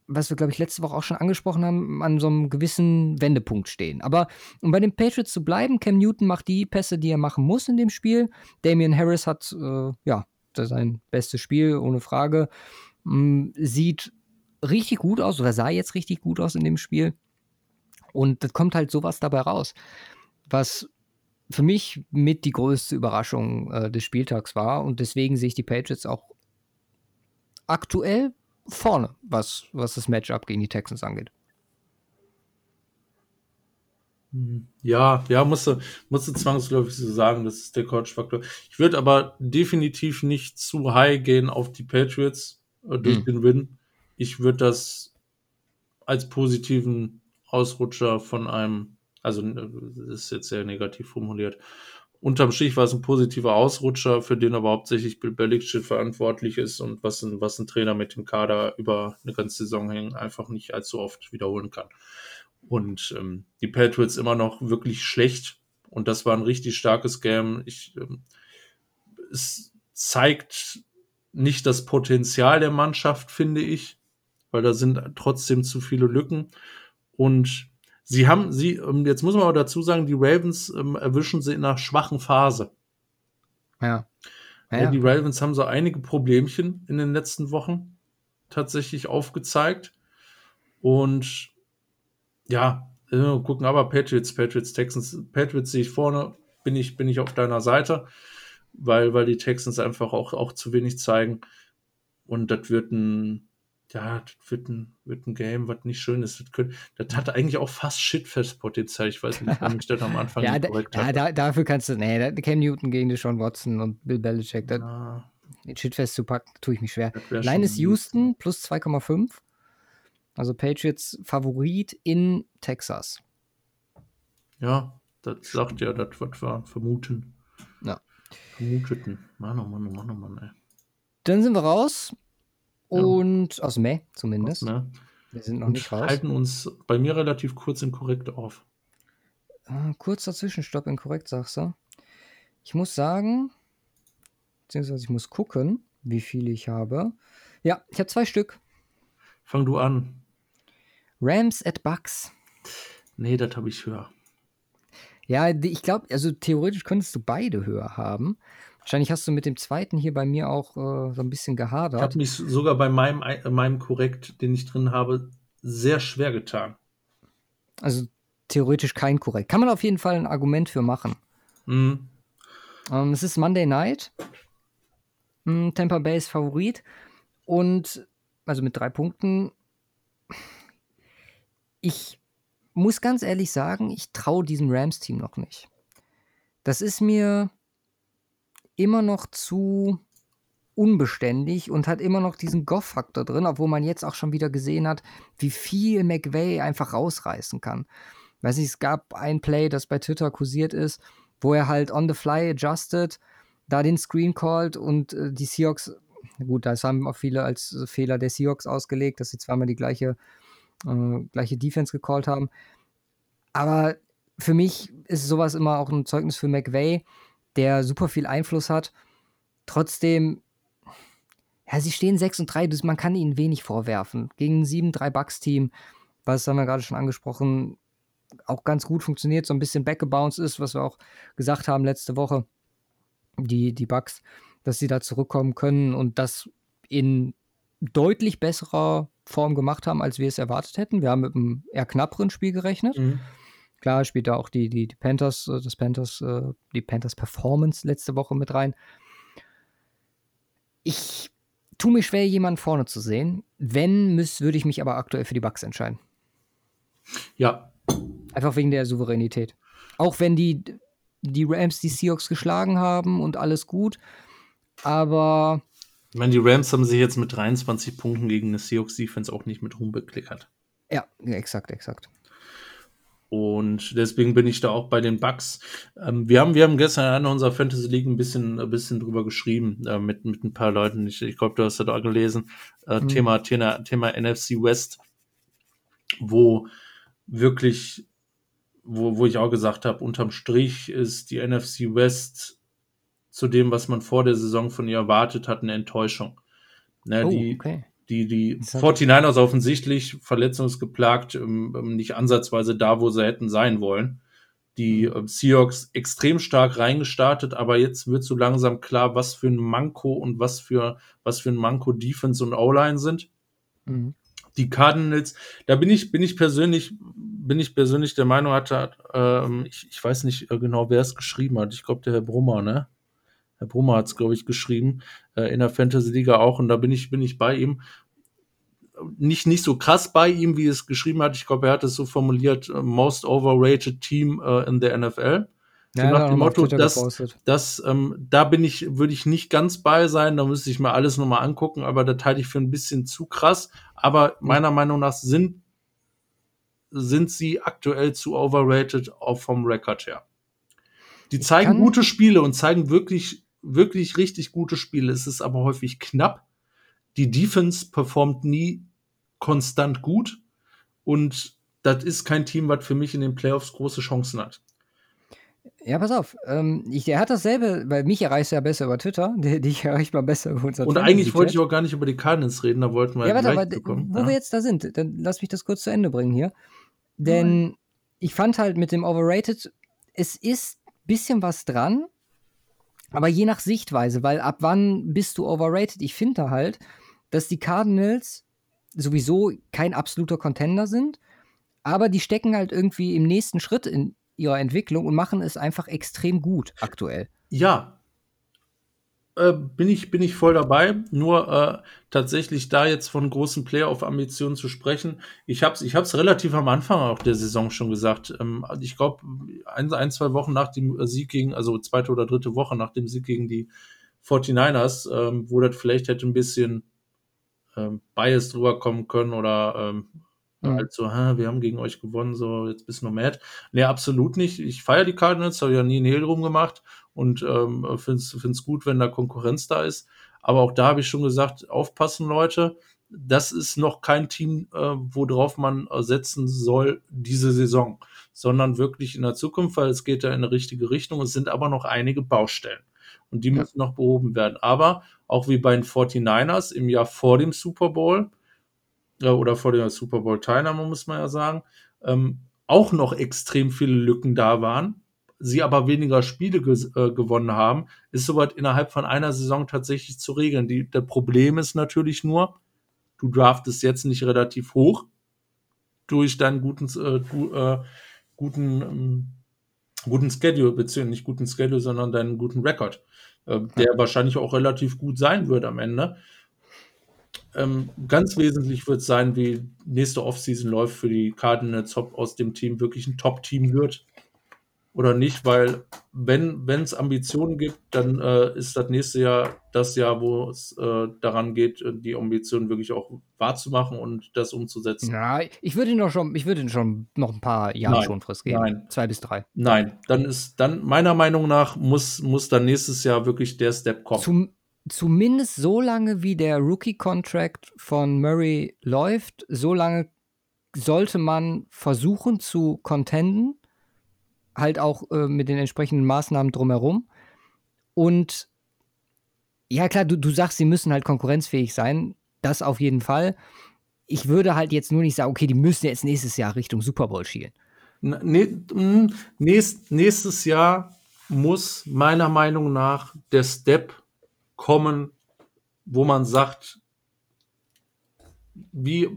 A: was wir, glaube ich, letzte Woche auch schon angesprochen haben, an so einem gewissen Wendepunkt stehen. Aber um bei den Patriots zu bleiben, Cam Newton macht die Pässe, die er machen muss in dem Spiel. Damian Harris hat, äh, ja, sein bestes Spiel, ohne Frage. Mm, sieht richtig gut aus oder sah jetzt richtig gut aus in dem Spiel. Und das kommt halt sowas dabei raus, was für mich mit die größte Überraschung äh, des Spieltags war. Und deswegen sehe ich die Patriots auch aktuell vorne, was, was das Matchup gegen die Texans angeht.
B: Ja, ja, musste, musste zwangsläufig so sagen, das ist der Coach-Faktor. Ich würde aber definitiv nicht zu high gehen auf die Patriots durch
A: Mhm.
B: den Win. Ich würde das als positiven Ausrutscher von einem, also äh, das ist jetzt sehr negativ formuliert. Unterm Strich war es ein positiver Ausrutscher, für den aber hauptsächlich Bill Belichick verantwortlich ist und was ein, was ein Trainer mit dem Kader über eine ganze Saison hängen einfach nicht allzu oft wiederholen kann. Und ähm, die Patriots immer noch wirklich schlecht. Und das war ein richtig starkes Game. Ich, ähm, es zeigt nicht das Potenzial der Mannschaft, finde ich, weil da sind trotzdem zu viele Lücken. Und sie haben, sie, ähm, jetzt muss man aber dazu sagen, die Ravens ähm, erwischen sie in einer schwachen Phase.
A: Ja.
B: Ja. Die Ravens haben so einige Problemchen in den letzten Wochen tatsächlich aufgezeigt. Und ja, äh, gucken aber Patriots, Patriots, Texans, Patriots sehe ich vorne, bin ich, bin ich auf deiner Seite, weil, weil die Texans einfach auch, auch zu wenig zeigen. Und das wird ein, ja, das wird ein, wird ein Game, was nicht schön ist. Das, könnte, das hatte eigentlich auch fast Shitfest-Potenzial. Ich weiß nicht, warum ich das am Anfang [LAUGHS]
A: ja,
B: nicht
A: da,
B: korrekt
A: ja da, dafür kannst du, nee, da, Cam Newton gegen Deshaun Watson und Bill Belichick, das,
B: Ja,
A: den Shitfest zu packen, tue ich mich schwer. Line ist Houston plus 2,5. Also Patriots Favorit in Texas.
B: Ja, das sagt ja das, was wir vermuten. Vermuteten. Mann, oh Mann, oh Mann, oh Mann, ey.
A: Dann sind wir raus. Und ja. aus Meh zumindest.
B: Was,
A: ne? Wir sind noch
B: und
A: nicht raus.
B: halten uns bei mir relativ kurz und korrekt auf.
A: Ah, kurzer Zwischenstopp inkorrekt, sagst du. Ich muss sagen, beziehungsweise ich muss gucken, wie viele ich habe. Ja, ich habe zwei Stück.
B: Fang du an.
A: Rams at Bucks.
B: Nee, das habe ich höher.
A: Ja, ich glaube, also theoretisch könntest du beide höher haben. Wahrscheinlich hast du mit dem zweiten hier bei mir auch äh, so ein bisschen gehadert.
B: Ich habe mich sogar bei meinem, äh, meinem Korrekt, den ich drin habe, sehr schwer getan.
A: Also theoretisch kein Korrekt. Kann man auf jeden Fall ein Argument für machen.
B: Mhm.
A: Ähm, es ist Monday Night. Mhm, Tampa Bay ist Favorit. Und also mit drei Punkten. Ich muss ganz ehrlich sagen, ich traue diesem Rams-Team noch nicht. Das ist mir immer noch zu unbeständig und hat immer noch diesen Goff-Faktor drin, obwohl man jetzt auch schon wieder gesehen hat, wie viel McVay einfach rausreißen kann. Weiß nicht, es gab ein Play, das bei Twitter kursiert ist, wo er halt on the fly adjusted, da den Screen called und äh, die Seahawks, gut, das haben auch viele als Fehler der Seahawks ausgelegt, dass sie zweimal die gleiche, äh, gleiche Defense gecallt haben. Aber für mich ist sowas immer auch ein Zeugnis für McVay, der super viel Einfluss hat. Trotzdem, ja, sie stehen 6 und 3, man kann ihnen wenig vorwerfen. Gegen ein 7-3 Bucks-Team, was haben wir gerade schon angesprochen, auch ganz gut funktioniert, so ein bisschen backgebounced ist, was wir auch gesagt haben letzte Woche, die, die Bucks, dass sie da zurückkommen können und das in deutlich besserer Form gemacht haben, als wir es erwartet hätten. Wir haben mit einem eher knapperen Spiel gerechnet. Mhm. Klar spielt da auch die, die, die Panthers, äh, das Panthers, äh, die Panthers Performance letzte Woche mit rein. Ich tue mir schwer, jemanden vorne zu sehen. Wenn, müß, würde ich mich aber aktuell für die Bucks entscheiden.
B: Ja.
A: Einfach wegen der Souveränität. Auch wenn die, die Rams die Seahawks geschlagen haben und alles gut. Aber.
B: Ich meine, die Rams haben sich jetzt mit 23 Punkten gegen eine Seahawks-Defense auch nicht mit Ruhm beklickert.
A: Ja, exakt, exakt.
B: Und deswegen bin ich da auch bei den Bugs. Ähm, wir, haben, wir haben gestern in einer unserer Fantasy League ein bisschen, ein bisschen drüber geschrieben, äh, mit, mit ein paar Leuten. Ich, ich glaube, du hast das auch gelesen. Äh, mhm. Thema, Thema, Thema NFC West, wo wirklich, wo, wo ich auch gesagt habe, unterm Strich ist die NFC West zu dem, was man vor der Saison von ihr erwartet hat, eine Enttäuschung. Ne, oh, die, okay die, die 49ers offensichtlich verletzungsgeplagt, ähm, ähm, nicht ansatzweise da, wo sie hätten sein wollen. Die mhm. äh, Seahawks extrem stark reingestartet, aber jetzt wird so langsam klar, was für ein Manko und was für, was für ein Manko Defense und O-Line sind. Mhm. Die Cardinals, da bin ich, bin ich persönlich, bin ich persönlich der Meinung, hatte, ähm, ich, ich weiß nicht äh, genau, wer es geschrieben hat. Ich glaube, der Herr Brummer, ne? Herr Brummer hat es, glaube ich, geschrieben, äh, in der Fantasy-Liga auch. Und da bin ich, bin ich bei ihm. Nicht, nicht so krass bei ihm, wie es geschrieben hat. Ich glaube, er hat es so formuliert, uh, most overrated team uh, in der NFL. So ja, nach dem Motto, dass, dass ähm, da bin ich, würde ich nicht ganz bei sein, da müsste ich mir alles nochmal angucken, aber da teile ich für ein bisschen zu krass. Aber meiner Meinung nach sind, sind sie aktuell zu overrated, auch vom Record her. Die zeigen gute Spiele und zeigen wirklich wirklich richtig gute Spiele. Es ist aber häufig knapp. Die Defense performt nie konstant gut. Und das ist kein Team, was für mich in den Playoffs große Chancen hat.
A: Ja, pass auf. Ähm, ich, der hat dasselbe, weil mich erreicht er ja besser über Twitter. [LAUGHS] Dich erreicht mal besser über
B: unser Und eigentlich wollte ich auch gar nicht über die Cardinals reden, da wollten wir
A: ja, warte, aber, bekommen. Wo ja. wir jetzt da sind, dann lass mich das kurz zu Ende bringen hier. Denn Nein. ich fand halt mit dem Overrated, es ist ein bisschen was dran, aber je nach Sichtweise, weil ab wann bist du overrated? Ich finde halt, dass die Cardinals sowieso kein absoluter Contender sind, aber die stecken halt irgendwie im nächsten Schritt in ihrer Entwicklung und machen es einfach extrem gut aktuell.
B: Ja, äh, bin, ich, bin ich voll dabei. Nur äh, tatsächlich da jetzt von großen Playoff-Ambitionen zu sprechen. Ich habe es ich hab's relativ am Anfang auch der Saison schon gesagt. Ähm, ich glaube, ein, ein, zwei Wochen nach dem Sieg gegen, also zweite oder dritte Woche nach dem Sieg gegen die 49ers, ähm, wo das vielleicht hätte ein bisschen ähm, Bias drüber kommen können oder ähm, mhm. halt so, wir haben gegen euch gewonnen, so jetzt bist du noch mad. Nee, absolut nicht. Ich feiere die Cardinals, habe ja nie einen Hehl drum gemacht und ähm, finde es gut, wenn da Konkurrenz da ist. Aber auch da habe ich schon gesagt, aufpassen, Leute. Das ist noch kein Team, äh, worauf man setzen soll diese Saison, sondern wirklich in der Zukunft, weil es geht da in eine richtige Richtung. Es sind aber noch einige Baustellen und die ja. müssen noch behoben werden. Aber auch wie bei den 49ers im Jahr vor dem Super Bowl äh, oder vor der Super Bowl-Teilnahme, muss man ja sagen, ähm, auch noch extrem viele Lücken da waren, sie aber weniger Spiele ge äh, gewonnen haben, ist soweit innerhalb von einer Saison tatsächlich zu regeln. Die, der Problem ist natürlich nur, du draftest jetzt nicht relativ hoch durch deinen guten, äh, du, äh, guten, ähm, guten Schedule, beziehungsweise nicht guten Schedule, sondern deinen guten Rekord, äh, der ja. wahrscheinlich auch relativ gut sein wird am Ende. Ähm, ganz wesentlich wird sein, wie nächste Offseason läuft für die Cardinals, ob aus dem Team wirklich ein Top-Team wird oder nicht, weil wenn es Ambitionen gibt, dann äh, ist das nächste Jahr das Jahr, wo es äh, daran geht, die Ambitionen wirklich auch wahrzumachen und das umzusetzen.
A: Ja, ich würde noch schon, ich würde schon noch ein paar Jahre schon Frist geben. Nein. Zwei bis drei.
B: Nein, dann ist dann meiner Meinung nach muss, muss dann nächstes Jahr wirklich der Step kommen.
A: Zum, zumindest so lange, wie der Rookie-Contract von Murray läuft, so lange sollte man versuchen zu contenden halt auch äh, mit den entsprechenden Maßnahmen drumherum. Und ja, klar, du, du sagst, sie müssen halt konkurrenzfähig sein. Das auf jeden Fall. Ich würde halt jetzt nur nicht sagen, okay, die müssen jetzt nächstes Jahr Richtung Super Bowl schielen.
B: Ne, nächst, nächstes Jahr muss meiner Meinung nach der Step kommen, wo man sagt, wie,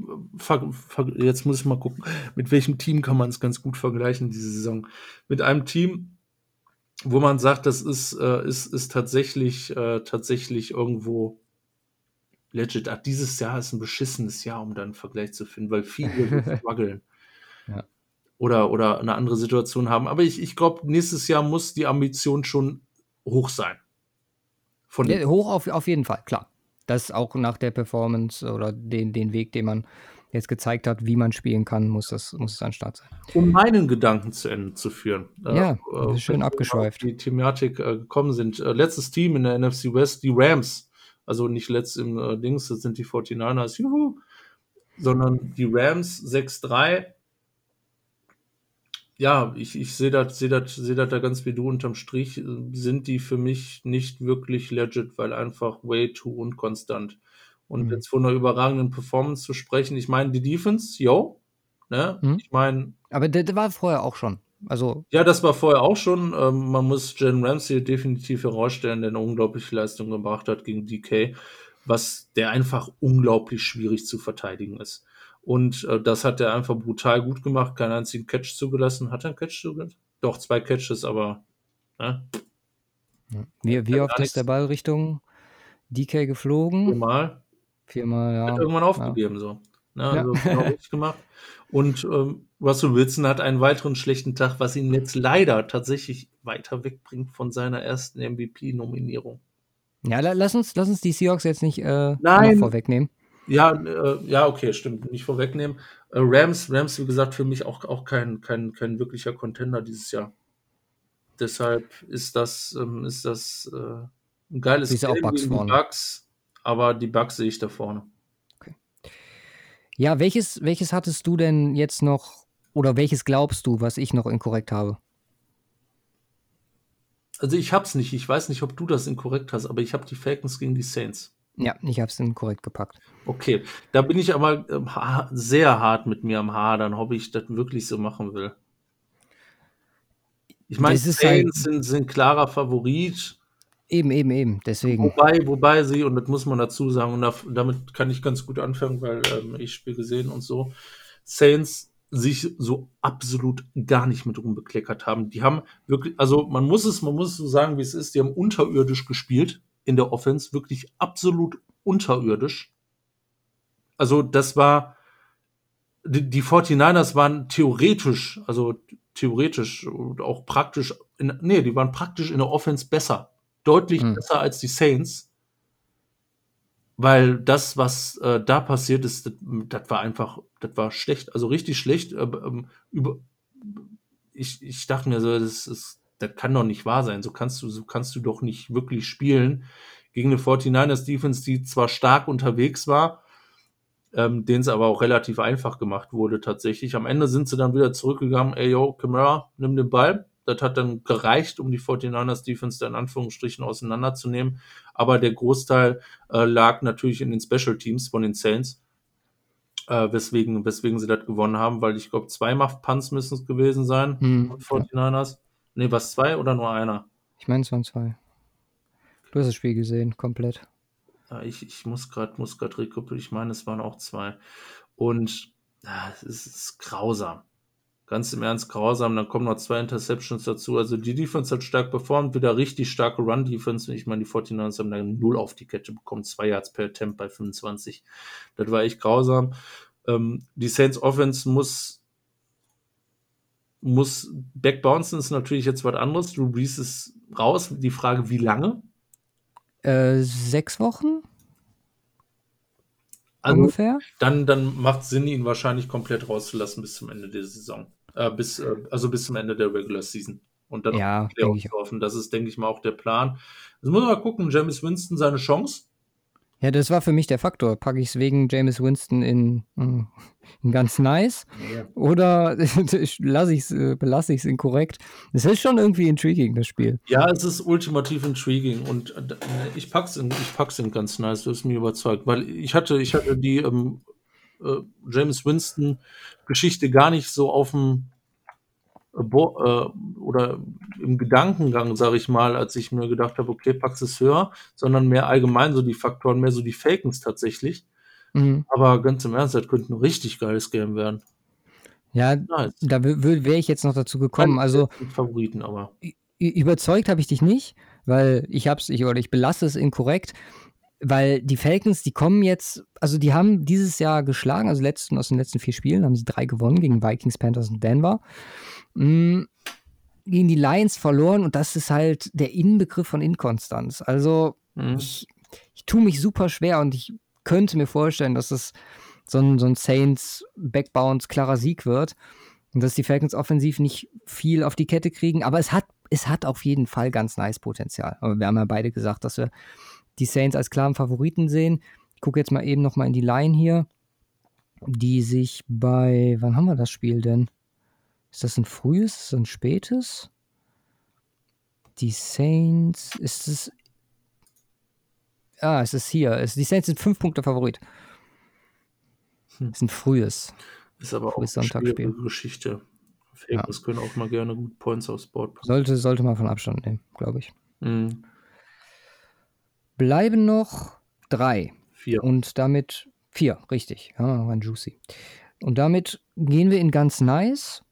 B: jetzt muss ich mal gucken, mit welchem Team kann man es ganz gut vergleichen diese Saison? Mit einem Team, wo man sagt, das ist, äh, ist, ist tatsächlich, äh, tatsächlich irgendwo legit. Ach, dieses Jahr ist ein beschissenes Jahr, um da einen Vergleich zu finden, weil viele [LAUGHS] struggeln. Ja. Oder, oder eine andere Situation haben. Aber ich, ich glaube, nächstes Jahr muss die Ambition schon hoch sein.
A: Von ja, hoch auf, auf jeden Fall, klar das auch nach der Performance oder den, den Weg, den man jetzt gezeigt hat, wie man spielen kann, muss das muss es an Start sein.
B: Um meinen Gedanken zu Ende zu führen.
A: Äh, ja, äh, schön abgeschweift.
B: Die Thematik äh, gekommen sind. Äh, letztes Team in der NFC West, die Rams. Also nicht letzt im äh, Dings, das sind die 49ers, juhu, sondern die Rams 6-3 ja, ich, ich sehe das seh das, seh das da ganz wie du unterm Strich, sind die für mich nicht wirklich legit, weil einfach way too unkonstant. Und mhm. jetzt von einer überragenden Performance zu sprechen, ich meine, die Defense, yo, ne? Mhm. Ich meine.
A: Aber der, der, war vorher auch schon. Also.
B: Ja, das war vorher auch schon. Ähm, man muss Jen Ramsey definitiv herausstellen, der eine unglaubliche Leistung gebracht hat gegen DK, was der einfach unglaublich schwierig zu verteidigen ist. Und äh, das hat er einfach brutal gut gemacht, keinen einzigen Catch zugelassen. Hat er einen Catch zugelassen? Doch, zwei Catches, aber. Ne?
A: Wie, wie oft ist der Ball Richtung DK geflogen?
B: Viermal.
A: Viermal, ja.
B: Hat irgendwann aufgegeben, ja. so. Ne, also ja. genau richtig [LAUGHS] gemacht. Und ähm, Russell Wilson hat einen weiteren schlechten Tag, was ihn jetzt leider tatsächlich weiter wegbringt von seiner ersten MVP-Nominierung.
A: Ja, lass uns, lass uns die Seahawks jetzt nicht äh, vorwegnehmen.
B: Ja, äh, ja, okay, stimmt. Nicht vorwegnehmen. Äh, Rams, Rams, wie gesagt, für mich auch, auch kein, kein, kein wirklicher Contender dieses Jahr. Deshalb ist das, ähm, ist das äh, ein geiles
A: Spiel gegen die
B: Bugs, aber die Bugs sehe ich da vorne. Okay.
A: Ja, welches, welches hattest du denn jetzt noch oder welches glaubst du, was ich noch inkorrekt habe?
B: Also ich hab's nicht. Ich weiß nicht, ob du das inkorrekt hast, aber ich habe die Falcons gegen die Saints.
A: Ja, ich habe es dann korrekt gepackt.
B: Okay, da bin ich aber äh, sehr hart mit mir am Hadern, ob ich das wirklich so machen will. Ich meine, Saints halt sind, sind klarer Favorit.
A: Eben, eben, eben, deswegen.
B: Wobei, wobei sie, und das muss man dazu sagen, und da, damit kann ich ganz gut anfangen, weil ähm, ich Spiel gesehen und so, Saints sich so absolut gar nicht mit rumbekleckert haben. Die haben wirklich, also man muss es, man muss es so sagen, wie es ist, die haben unterirdisch gespielt in der Offense wirklich absolut unterirdisch. Also das war, die, die 49ers waren theoretisch, also theoretisch und auch praktisch, in, nee, die waren praktisch in der Offense besser deutlich mhm. besser als die Saints, weil das, was äh, da passiert ist, das, das, war einfach, das war schlecht, also richtig schlecht. Äh, über, ich, ich dachte mir so, das, ist, das kann doch nicht wahr sein. So kannst du, so kannst du doch nicht wirklich spielen gegen eine 49ers Defense, die zwar stark unterwegs war, ähm, denen es aber auch relativ einfach gemacht wurde tatsächlich. Am Ende sind sie dann wieder zurückgegangen, ey yo, Camara, nimm den Ball. Das hat dann gereicht, um die 49ers Defense da in Anführungsstrichen auseinanderzunehmen. Aber der Großteil äh, lag natürlich in den Special Teams von den Saints. Äh, weswegen, weswegen sie das gewonnen haben, weil ich glaube, zwei Muff-Punts müssen es gewesen sein. Hm, 49ers. Ja. Nee, was zwei oder nur einer?
A: Ich meine, es waren zwei. Du hast das Spiel gesehen, komplett.
B: Ja, ich, ich muss gerade muss rekuperieren. Ich meine, es waren auch zwei. Und ja, es ist grausam. Ganz im Ernst grausam. Dann kommen noch zwei Interceptions dazu. Also die Defense hat stark performt. Wieder richtig starke Run-Defense. Ich meine, die 49ers haben dann null auf die Kette bekommen. Zwei Yards per Attempt bei 25. Das war echt grausam. Ähm, die Saints Offense muss muss backbouncen ist natürlich jetzt was anderes. Drew Brees ist raus. Die Frage, wie lange?
A: Äh, sechs Wochen?
B: Also, Ungefähr? Dann, dann macht Sinn, ihn wahrscheinlich komplett rauszulassen bis zum Ende der Saison. Äh, bis, äh, also bis zum Ende der Regular Season. Und dann
A: ja,
B: offen. Das ist, denke ich mal, auch der Plan. Jetzt muss man mal gucken, James Winston seine Chance.
A: Ja, das war für mich der Faktor. Packe ich es wegen James Winston in, hm, in ganz nice ja. oder [LAUGHS] lasse ich's, äh, belasse ich es inkorrekt? Es ist schon irgendwie intriguing, das Spiel.
B: Ja, es ist ultimativ intriguing und äh, ich pack's in, ich pack's in ganz nice, du hast mich überzeugt, weil ich hatte, ich hatte die ähm, äh, James Winston Geschichte gar nicht so auf dem äh, oder im Gedankengang, sage ich mal, als ich mir gedacht habe, okay, packst es höher, sondern mehr allgemein so die Faktoren, mehr so die Fakens tatsächlich. Mhm. Aber ganz im Ernst, das könnte ein richtig geiles Game werden.
A: Ja, nice. da wäre ich jetzt noch dazu gekommen. Also
B: Favoriten, aber
A: überzeugt habe ich dich nicht, weil ich hab's, ich oder ich belasse es inkorrekt, weil die Falcons, die kommen jetzt, also die haben dieses Jahr geschlagen, also letzten, aus den letzten vier Spielen haben sie drei gewonnen gegen Vikings, Panthers und Denver. Mhm. Gegen die Lions verloren und das ist halt der Inbegriff von Inkonstanz. Also mhm. ich, ich tue mich super schwer und ich könnte mir vorstellen, dass es so ein, so ein Saints Backbounce klarer Sieg wird und dass die Falcons offensiv nicht viel auf die Kette kriegen, aber es hat, es hat auf jeden Fall ganz nice Potenzial. Aber wir haben ja beide gesagt, dass wir die Saints als klaren Favoriten sehen. Ich gucke jetzt mal eben nochmal in die Line hier, die sich bei, wann haben wir das Spiel denn? Ist das ein frühes, ist das ein spätes? Die Saints, ist es. Ah, es ist hier. Die Saints sind fünf Punkte Favorit. Hm. Ist ein frühes.
B: Ist aber auch eine Geschichte. Fakers ja. können auch mal gerne gut Points aufs Board
A: bringen. Sollte, sollte man von Abstand nehmen, glaube ich. Mhm. Bleiben noch drei.
B: Vier.
A: Und damit vier, richtig. Ja, noch ein Juicy. Und damit gehen wir in ganz nice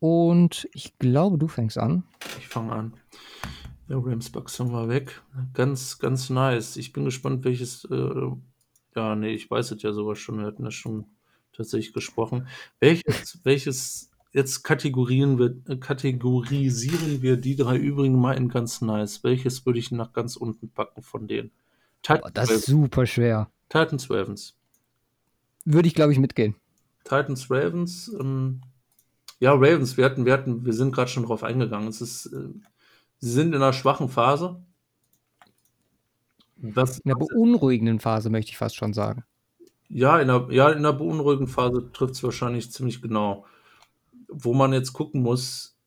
A: und ich glaube, du fängst an.
B: Ich fange an. Ja, Rams Bucks haben wir weg. Ganz, ganz nice. Ich bin gespannt, welches. Äh, ja, nee, ich weiß es ja sogar schon. Wir hatten das schon tatsächlich gesprochen. Welches, [LAUGHS] welches jetzt kategorieren wir, kategorisieren wir die drei übrigen mal in ganz nice. Welches würde ich nach ganz unten packen von denen?
A: Titans oh, das ist super schwer.
B: Titans Ravens.
A: Würde ich, glaube ich, mitgehen.
B: Titans Ravens. Ähm, ja, Ravens, wir hatten, wir hatten, wir sind gerade schon drauf eingegangen. Es ist, äh, sie sind in einer schwachen Phase.
A: Was, in einer beunruhigenden Phase, möchte ich fast schon sagen.
B: Ja, in einer, ja, in einer beunruhigenden Phase trifft es wahrscheinlich ziemlich genau. Wo man jetzt gucken muss,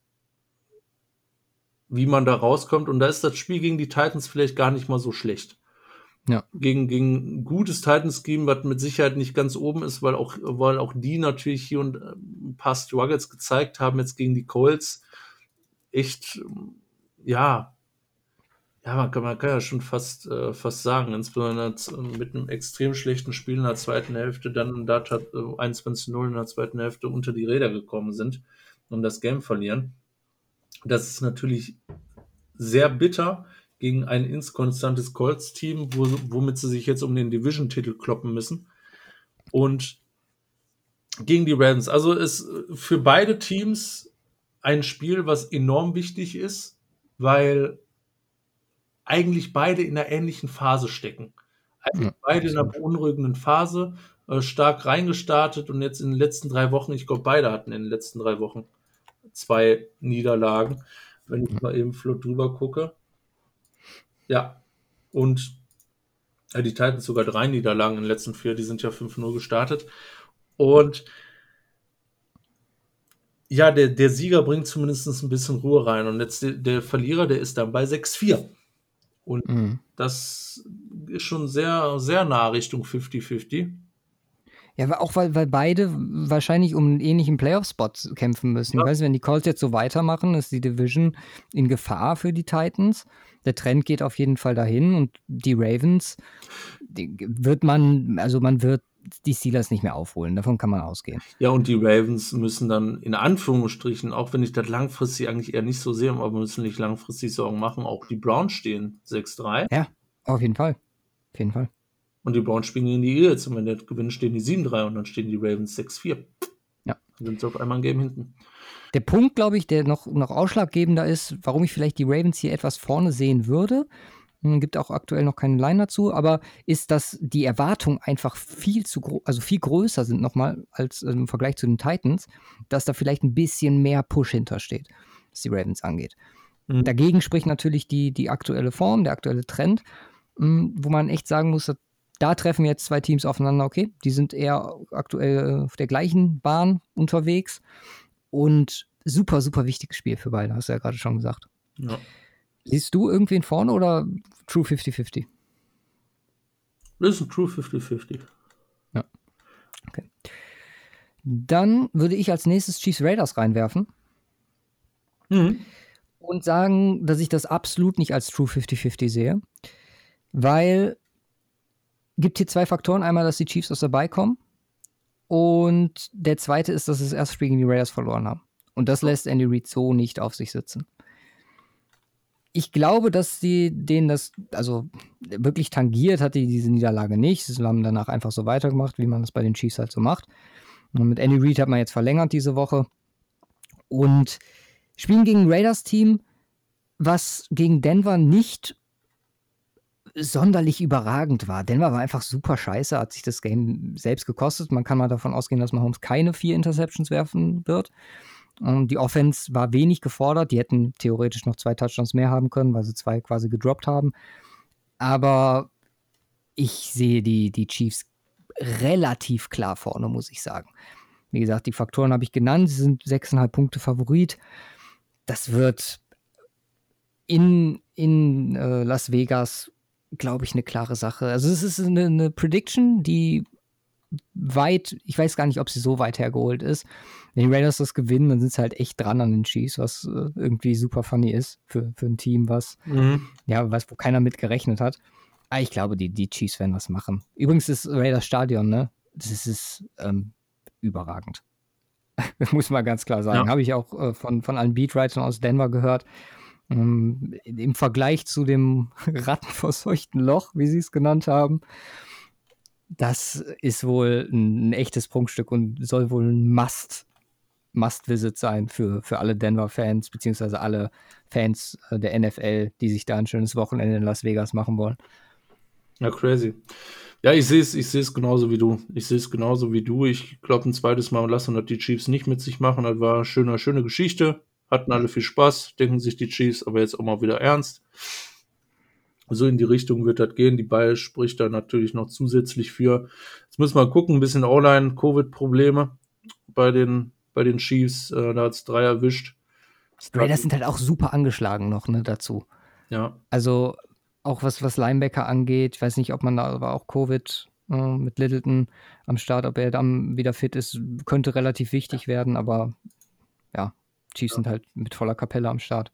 B: wie man da rauskommt. Und da ist das Spiel gegen die Titans vielleicht gar nicht mal so schlecht.
A: Ja.
B: Gegen, gegen gutes Titan-Scheme, was mit Sicherheit nicht ganz oben ist, weil auch, weil auch die natürlich hier und äh, ein paar Struggles gezeigt haben, jetzt gegen die Colts. Echt, ja, ja, man kann, man kann ja schon fast, äh, fast sagen, insbesondere mit einem extrem schlechten Spiel in der zweiten Hälfte, dann da äh, 21-0 in der zweiten Hälfte unter die Räder gekommen sind und das Game verlieren. Das ist natürlich sehr bitter gegen ein inskonstantes Colts-Team, wo, womit sie sich jetzt um den Division-Titel kloppen müssen. Und gegen die Ravens. Also ist für beide Teams ein Spiel, was enorm wichtig ist, weil eigentlich beide in einer ähnlichen Phase stecken. Eigentlich
A: Ja,
B: beide in einer beunruhigenden Phase, äh, stark reingestartet und jetzt in den letzten drei Wochen, ich glaube, beide hatten in den letzten drei Wochen zwei Niederlagen, wenn ich mal eben flott drüber gucke. Ja, und ja, die Titans sogar drei Niederlagen in den letzten vier, die sind ja 5-0 gestartet. Und ja, der, der Sieger bringt zumindest ein bisschen Ruhe rein. Und jetzt der, der Verlierer, der ist dann bei 6-4. Und
A: Mhm.
B: das ist schon sehr, sehr nah Richtung 50-50.
A: Ja, auch weil, weil beide wahrscheinlich um einen ähnlichen Playoff-Spot kämpfen müssen.
B: Ja.
A: Ich weiß, wenn die Colts jetzt so weitermachen, ist die Division in Gefahr für die Titans. Der Trend geht auf jeden Fall dahin und die Ravens die wird man, also man wird die Steelers nicht mehr aufholen. Davon kann man ausgehen.
B: Ja, und die Ravens müssen dann in Anführungsstrichen, auch wenn ich das langfristig eigentlich eher nicht so sehe, aber müssen nicht langfristig Sorgen machen, auch die Browns stehen 6-3
A: Ja, auf jeden Fall. Auf jeden Fall.
B: und die Browns spielen gegen die Eagles und wenn der gewinnt, stehen die 7-3 und dann stehen die Ravens 6-4.
A: Ja.
B: Dann sind sie auf einmal ein Game hinten.
A: Der Punkt, glaube ich, der noch, noch ausschlaggebender ist, warum ich vielleicht die Ravens hier etwas vorne sehen würde, hm, gibt auch aktuell noch keine Line dazu, aber ist, dass die Erwartungen einfach viel zu groß, also viel größer sind nochmal als äh, im Vergleich zu den Titans, dass da vielleicht ein bisschen mehr Push hintersteht, was die Ravens angeht.
B: Mhm.
A: Dagegen spricht natürlich die, die aktuelle Form, der aktuelle Trend, mh, wo man echt sagen muss, dass- da treffen jetzt zwei Teams aufeinander, okay, die sind eher aktuell auf der gleichen Bahn unterwegs und super, super wichtiges Spiel für beide, hast du ja gerade schon gesagt.
B: Ja.
A: Siehst du irgendwen vorne oder True 50-50?
B: Das ist ein True 50-50.
A: Dann würde ich als nächstes Chiefs Raiders reinwerfen
B: Mhm.
A: und sagen, dass ich das absolut nicht als True 50-50 sehe, weil gibt hier zwei Faktoren. Einmal, dass die Chiefs aus dabei kommen und der zweite ist, dass sie das erste Spiel gegen die Raiders verloren haben. Und das lässt Andy Reid so nicht auf sich sitzen. Ich glaube, dass sie denen das, also wirklich tangiert hat die diese Niederlage nicht. Sie haben danach einfach so weitergemacht, wie man das bei den Chiefs halt so macht. Und mit Andy Reid hat man jetzt verlängert diese Woche. Und spielen gegen ein Raiders-Team, was gegen Denver nicht sonderlich überragend war. Denver war einfach super scheiße, hat sich das Game selbst gekostet. Man kann mal davon ausgehen, dass Mahomes keine vier Interceptions werfen wird. Und die Offense war wenig gefordert. Die hätten theoretisch noch zwei Touchdowns mehr haben können, weil sie zwei quasi gedroppt haben. Aber ich sehe die, die Chiefs relativ klar vorne, muss ich sagen. Wie gesagt, die Faktoren habe ich genannt. Sie sind sechseinhalb Punkte Favorit. Das wird in, in äh, Las Vegas, glaube ich, eine klare Sache. Also es ist eine, eine Prediction, die weit, ich weiß gar nicht, ob sie so weit hergeholt ist. Wenn die Raiders das gewinnen, dann sind sie halt echt dran an den Chiefs, was äh, irgendwie super funny ist für, für ein Team, was,
B: Mhm.
A: ja, was, wo keiner mit gerechnet hat. Aber ich glaube, die, die Chiefs werden was machen. Übrigens ist Raiders Stadion, ne? Das ist, ist ähm, überragend. [LAUGHS] Muss man ganz klar sagen.
B: Ja.
A: Habe ich auch äh, von, von allen Beatwritern aus Denver gehört. Ähm, Im Vergleich zu dem [LAUGHS] rattenverseuchten Loch, wie sie es genannt haben, das ist wohl ein, ein echtes Prunkstück und soll wohl ein Must, Must-Visit sein für, für alle Denver-Fans, beziehungsweise alle Fans äh, der NFL, die sich da ein schönes Wochenende in Las Vegas machen wollen.
B: Ja, crazy. Ja, ich sehe es, ich genauso wie du. Ich sehe es genauso wie du. Ich glaube, ein zweites Mal lassen das die Chiefs nicht mit sich machen. Das war eine schöne, schöne Geschichte. Hatten alle viel Spaß, denken sich die Chiefs, aber jetzt auch mal wieder ernst. So in die Richtung wird das gehen. Die Ball spricht da natürlich noch zusätzlich für. Jetzt müssen wir gucken, ein bisschen Online, Covid-Probleme bei den, bei den Chiefs. Äh, da hat es drei erwischt.
A: Raiders sind halt auch super angeschlagen noch, ne, dazu.
B: Ja,
A: Also auch was, was Linebacker angeht, ich weiß nicht, ob man da aber auch Covid äh, mit Littleton am Start, ob er dann wieder fit ist, könnte relativ wichtig werden, aber ja, Chiefs sind halt mit voller Kapelle am Start.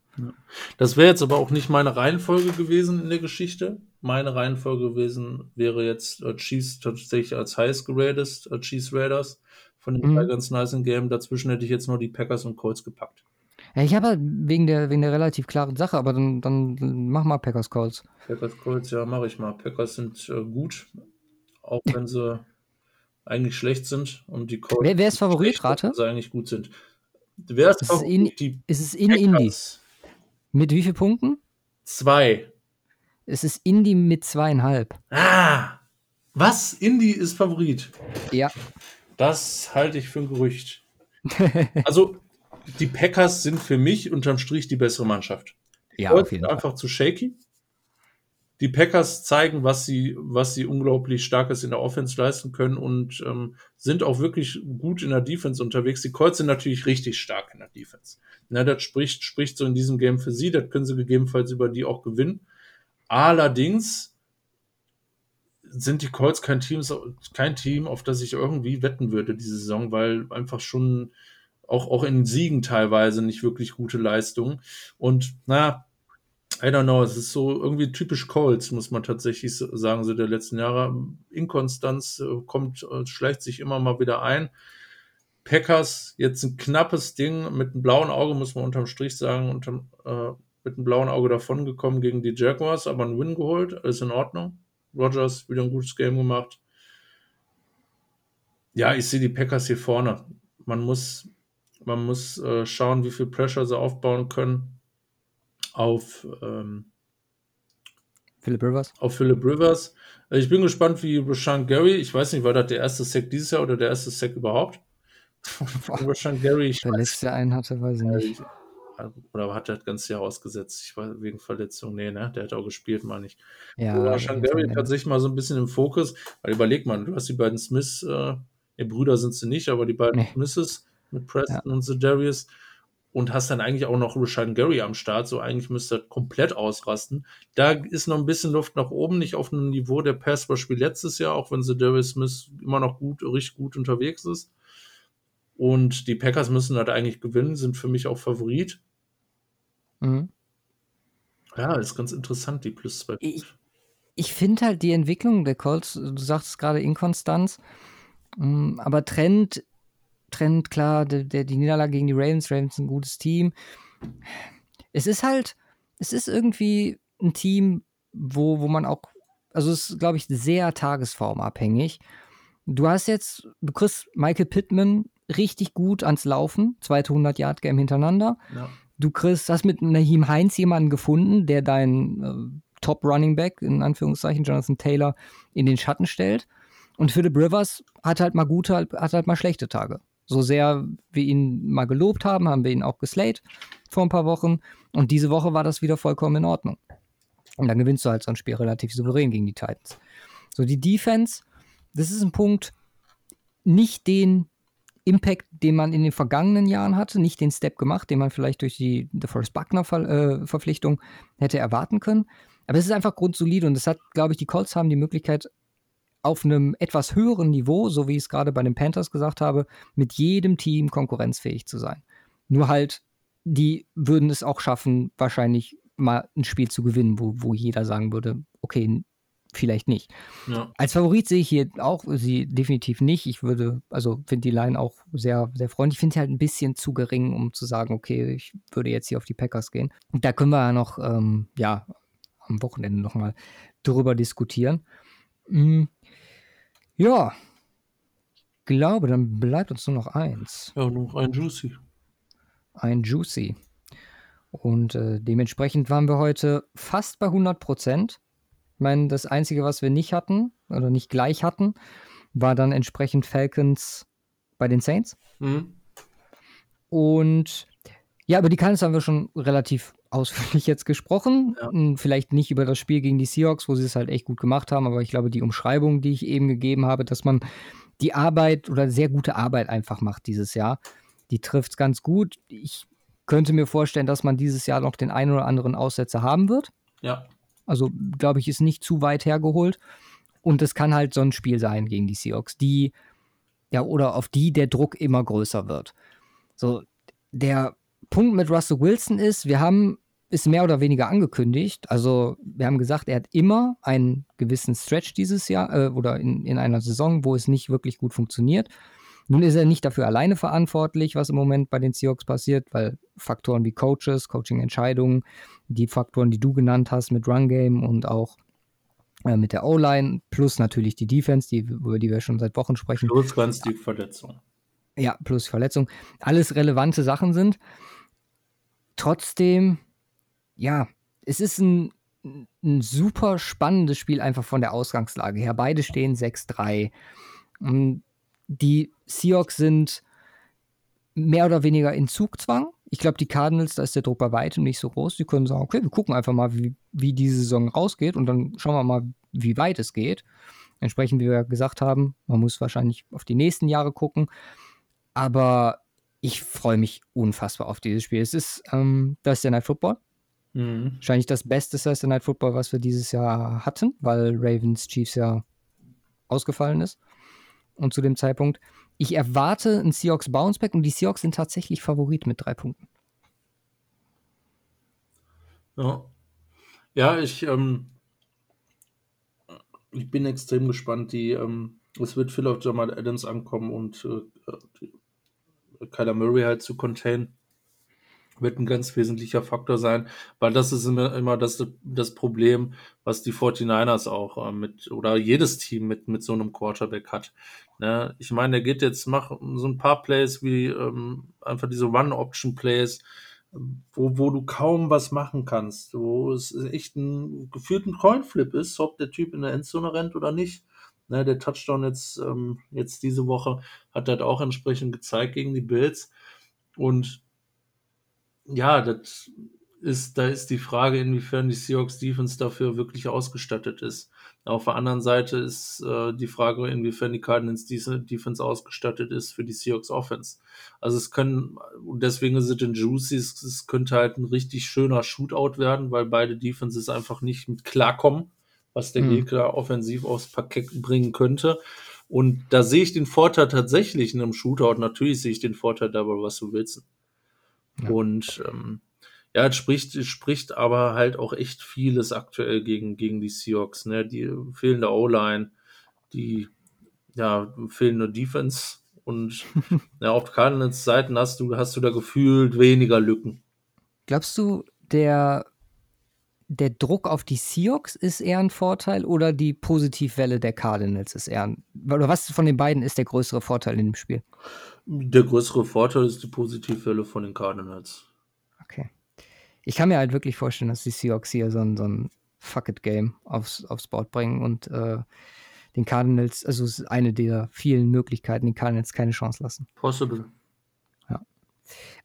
B: Das wäre jetzt aber auch nicht meine Reihenfolge gewesen in der Geschichte. Meine Reihenfolge gewesen wäre jetzt äh, Chiefs tatsächlich als highest gerated, äh, Chiefs Raiders von den
A: Mhm.
B: drei ganz nice Game. Dazwischen hätte ich jetzt nur die Packers und Colts gepackt.
A: Ja, ich habe halt wegen der, wegen der relativ klaren Sache, aber dann, dann mach mal Packers Calls.
B: Packers, Colts, ja, mache ich mal. Packers sind äh, gut, auch wenn sie eigentlich schlecht sind. Und die Colts
A: Wer, wer ist Favorit, Rate?
B: wenn sie eigentlich gut sind. Wer ist
A: ist in-?
B: Die
A: Ist es in Indy?
B: Packers.
A: Mit wie vielen Punkten?
B: Zwei.
A: Es ist Indy mit zweieinhalb.
B: Ah! Was? Indy ist Favorit?
A: Ja.
B: Das halte ich für ein Gerücht. [LAUGHS] also, die Packers sind für mich unterm Strich die bessere Mannschaft. Die
A: ja, auf jeden
B: Fall. einfach zu shaky. Die Packers zeigen, was sie, was sie unglaublich starkes in der Offense leisten können und ähm, sind auch wirklich gut in der Defense unterwegs. Die Colts sind natürlich richtig stark in der Defense. Na, das spricht, spricht so in diesem Game für sie. Das können sie gegebenenfalls über die auch gewinnen. Allerdings sind die Colts kein Team, kein Team, auf das ich irgendwie wetten würde diese Saison, weil einfach schon auch, auch in Siegen teilweise nicht wirklich gute Leistungen. Und na, I don't know, es ist so irgendwie typisch Colts, muss man tatsächlich sagen, so der letzten Jahre. Inkonstanz äh, kommt, äh, schleicht sich immer mal wieder ein. Packers, jetzt ein knappes Ding mit einem blauen Auge, muss man unterm Strich sagen, unterm, äh, mit einem blauen Auge davongekommen gegen die Jaguars, aber einen Win geholt, alles in Ordnung. Rogers wieder ein gutes Game gemacht. Ja, ich sehe die Packers hier vorne. Man muss, man muss äh, schauen, wie viel Pressure sie aufbauen können auf ähm,
A: Philip Rivers.
B: Auf Philip Rivers. Also ich bin gespannt, wie Rashan Gary, ich weiß nicht, war das der erste Sack dieses Jahr oder der erste Sack überhaupt? [LAUGHS]
A: Rashan Gary, ich der letzte einen hatte, weiß ich nicht.
B: Oder hat er das ganze Jahr ausgesetzt? Ich war wegen Verletzung. Nee, ne? Der hat auch gespielt, meine ich.
A: Ja.
B: Rashan Gary tatsächlich mal so ein bisschen im Fokus, weil überleg mal, du hast die beiden Smiths, äh, Brüder sind sie nicht, aber die beiden nee. Smiths mit Preston ja. und Zedarius und hast dann eigentlich auch noch Rashan Gary am Start, so eigentlich müsste er komplett ausrasten. Da ist noch ein bisschen Luft nach oben, nicht auf einem Niveau der wie letztes Jahr, auch wenn Darius Smith immer noch gut, richtig gut unterwegs ist. Und die Packers müssen halt eigentlich gewinnen, sind für mich auch Favorit.
A: Mhm.
B: Ja, ist ganz interessant, die plus zwei.
A: Ich, ich finde halt die Entwicklung der Colts, du sagst gerade Inkonstanz, mm, aber Trend Trend, klar, der, der, die Niederlage gegen die Ravens, Ravens ein gutes Team. Es ist halt, es ist irgendwie ein Team, wo, wo man auch, also es ist, glaube ich, sehr tagesformabhängig. Du hast jetzt, du kriegst Michael Pittman richtig gut ans Laufen, zweite 100-Yard-Game hintereinander. Ja. Du kriegst, hast mit Naheem Heinz jemanden gefunden, der dein äh, Top-Running Back, in Anführungszeichen, Jonathan Taylor, in den Schatten stellt. Und Philip Rivers hat halt mal gute, hat halt mal schlechte Tage. So sehr wir ihn mal gelobt haben, haben wir ihn auch geslayed vor ein paar Wochen. Und diese Woche war das wieder vollkommen in Ordnung. Und dann gewinnst du halt so ein Spiel relativ souverän gegen die Titans. So, die Defense, das ist ein Punkt, nicht den Impact, den man in den vergangenen Jahren hatte, nicht den Step gemacht, den man vielleicht durch die DeForest Buckner-Verpflichtung äh, hätte erwarten können. Aber es ist einfach grundsolide und es hat, glaube ich, die Colts haben die Möglichkeit, auf einem etwas höheren Niveau, so wie ich es gerade bei den Panthers gesagt habe, mit jedem Team konkurrenzfähig zu sein. Nur halt, die würden es auch schaffen, wahrscheinlich mal ein Spiel zu gewinnen, wo, wo jeder sagen würde, okay, vielleicht nicht. Ja. Als Favorit sehe ich hier auch sie definitiv nicht. Ich würde, also finde die Line auch sehr, sehr freundlich. Ich finde sie halt ein bisschen zu gering, um zu sagen, okay, ich würde jetzt hier auf die Packers gehen. Und da können wir ja noch, ähm, ja, am Wochenende nochmal drüber diskutieren. Mhm. Ja, glaube, dann bleibt uns nur noch eins.
B: Ja, noch ein Juicy.
A: Ein Juicy. Und äh, dementsprechend waren wir heute fast bei 100 Prozent. Ich meine, das Einzige, was wir nicht hatten oder nicht gleich hatten, war dann entsprechend Falcons bei den Saints. Mhm. Und ja, über die Cardinals haben wir schon relativ ausführlich jetzt gesprochen. Ja. Hm, vielleicht nicht über das Spiel gegen die Seahawks, wo sie es halt echt gut gemacht haben, aber ich glaube, die Umschreibung, die ich eben gegeben habe, dass man die Arbeit oder sehr gute Arbeit einfach macht dieses Jahr, die trifft es ganz gut. Ich könnte mir vorstellen, dass man dieses Jahr noch den einen oder anderen Aussetzer haben wird.
B: Ja.
A: Also, glaube ich, ist nicht zu weit hergeholt. Und es kann halt so ein Spiel sein gegen die Seahawks, die, ja, oder auf die der Druck immer größer wird. So, der Punkt mit Russell Wilson ist, wir haben es mehr oder weniger angekündigt. Also wir haben gesagt, er hat immer einen gewissen Stretch dieses Jahr äh, oder in, in einer Saison, wo es nicht wirklich gut funktioniert. Nun ist er nicht dafür alleine verantwortlich, was im Moment bei den Seahawks passiert, weil Faktoren wie Coaches, Coaching-Entscheidungen, die Faktoren, die du genannt hast mit Run-Game und auch äh, mit der O-Line, plus natürlich die Defense, die, über die wir schon seit Wochen sprechen.
B: Plus ganz die Verletzung.
A: Ja, plus Verletzung. Alles relevante Sachen sind trotzdem, ja, es ist ein ein super spannendes Spiel einfach von der Ausgangslage her. Beide stehen 6-3. Die Seahawks sind mehr oder weniger in Zugzwang. Ich glaube, die Cardinals, da ist der Druck bei weitem nicht so groß. Die können sagen, okay, wir gucken einfach mal, wie, wie diese Saison rausgeht und dann schauen wir mal, wie weit es geht. Entsprechend, wie wir gesagt haben, man muss wahrscheinlich auf die nächsten Jahre gucken. Aber ich freue mich unfassbar auf dieses Spiel. Es ist ähm, das ist der Night Football. Mhm. Wahrscheinlich das beste Thursday Night Football, was wir dieses Jahr hatten, weil Ravens Chiefs ja ausgefallen ist. Und zu dem Zeitpunkt, ich erwarte ein Seahawks Bounceback und die Seahawks sind tatsächlich Favorit mit drei Punkten.
B: Ja, ja ich, ähm, ich bin extrem gespannt. Die, ähm, es wird viel auf Jamal Adams ankommen und äh, Kyler Murray halt zu containen wird ein ganz wesentlicher Faktor sein, weil das ist immer, immer das, das Problem, was die 49ers auch äh, mit, oder jedes Team mit, mit so einem Quarterback hat. Ne? Ich meine, er geht jetzt, macht so ein paar Plays wie ähm, einfach diese One-Option-Plays, wo, wo du kaum was machen kannst, wo es echt ein geführten Coinflip ist, ob der Typ in der Endzone rennt oder nicht. Ne, der Touchdown jetzt, ähm, jetzt diese Woche hat das auch entsprechend gezeigt gegen die Bills. Und ja, das ist, da ist die Frage, inwiefern die Seahawks Defense dafür wirklich ausgestattet ist. Auf der anderen Seite ist äh, die Frage, inwiefern die Cardinals Defense ausgestattet ist für die Seahawks Offense. Also es können, und deswegen ist es Juicy, es, es könnte halt ein richtig schöner Shootout werden, weil beide Defenses einfach nicht mit klarkommen, was der mhm. Gegner offensiv aufs Parkett bringen könnte. Und da sehe ich den Vorteil tatsächlich in einem Shootout. Natürlich sehe ich den Vorteil dabei, was du willst. Ja. Und ähm, ja, es spricht, es spricht aber halt auch echt vieles aktuell gegen, gegen die Seahawks. Ne? Die fehlende O-Line, die ja, fehlende Defense und [LAUGHS] ja, auf Cardinals Seiten hast du, hast du da gefühlt weniger Lücken.
A: Glaubst du, der, der Druck auf die Seahawks ist eher ein Vorteil oder die Positivwelle der Cardinals ist eher ein, oder was von den beiden ist der größere Vorteil in dem Spiel?
B: Der größere Vorteil ist die Positivwelle von den Cardinals.
A: Okay. Ich kann mir halt wirklich vorstellen, dass die Seahawks hier so ein, so ein Fuck-it-Game aufs, aufs Board bringen und äh, den Cardinals, also es ist eine der vielen Möglichkeiten, den Cardinals keine Chance lassen.
B: Possible.
A: Ja.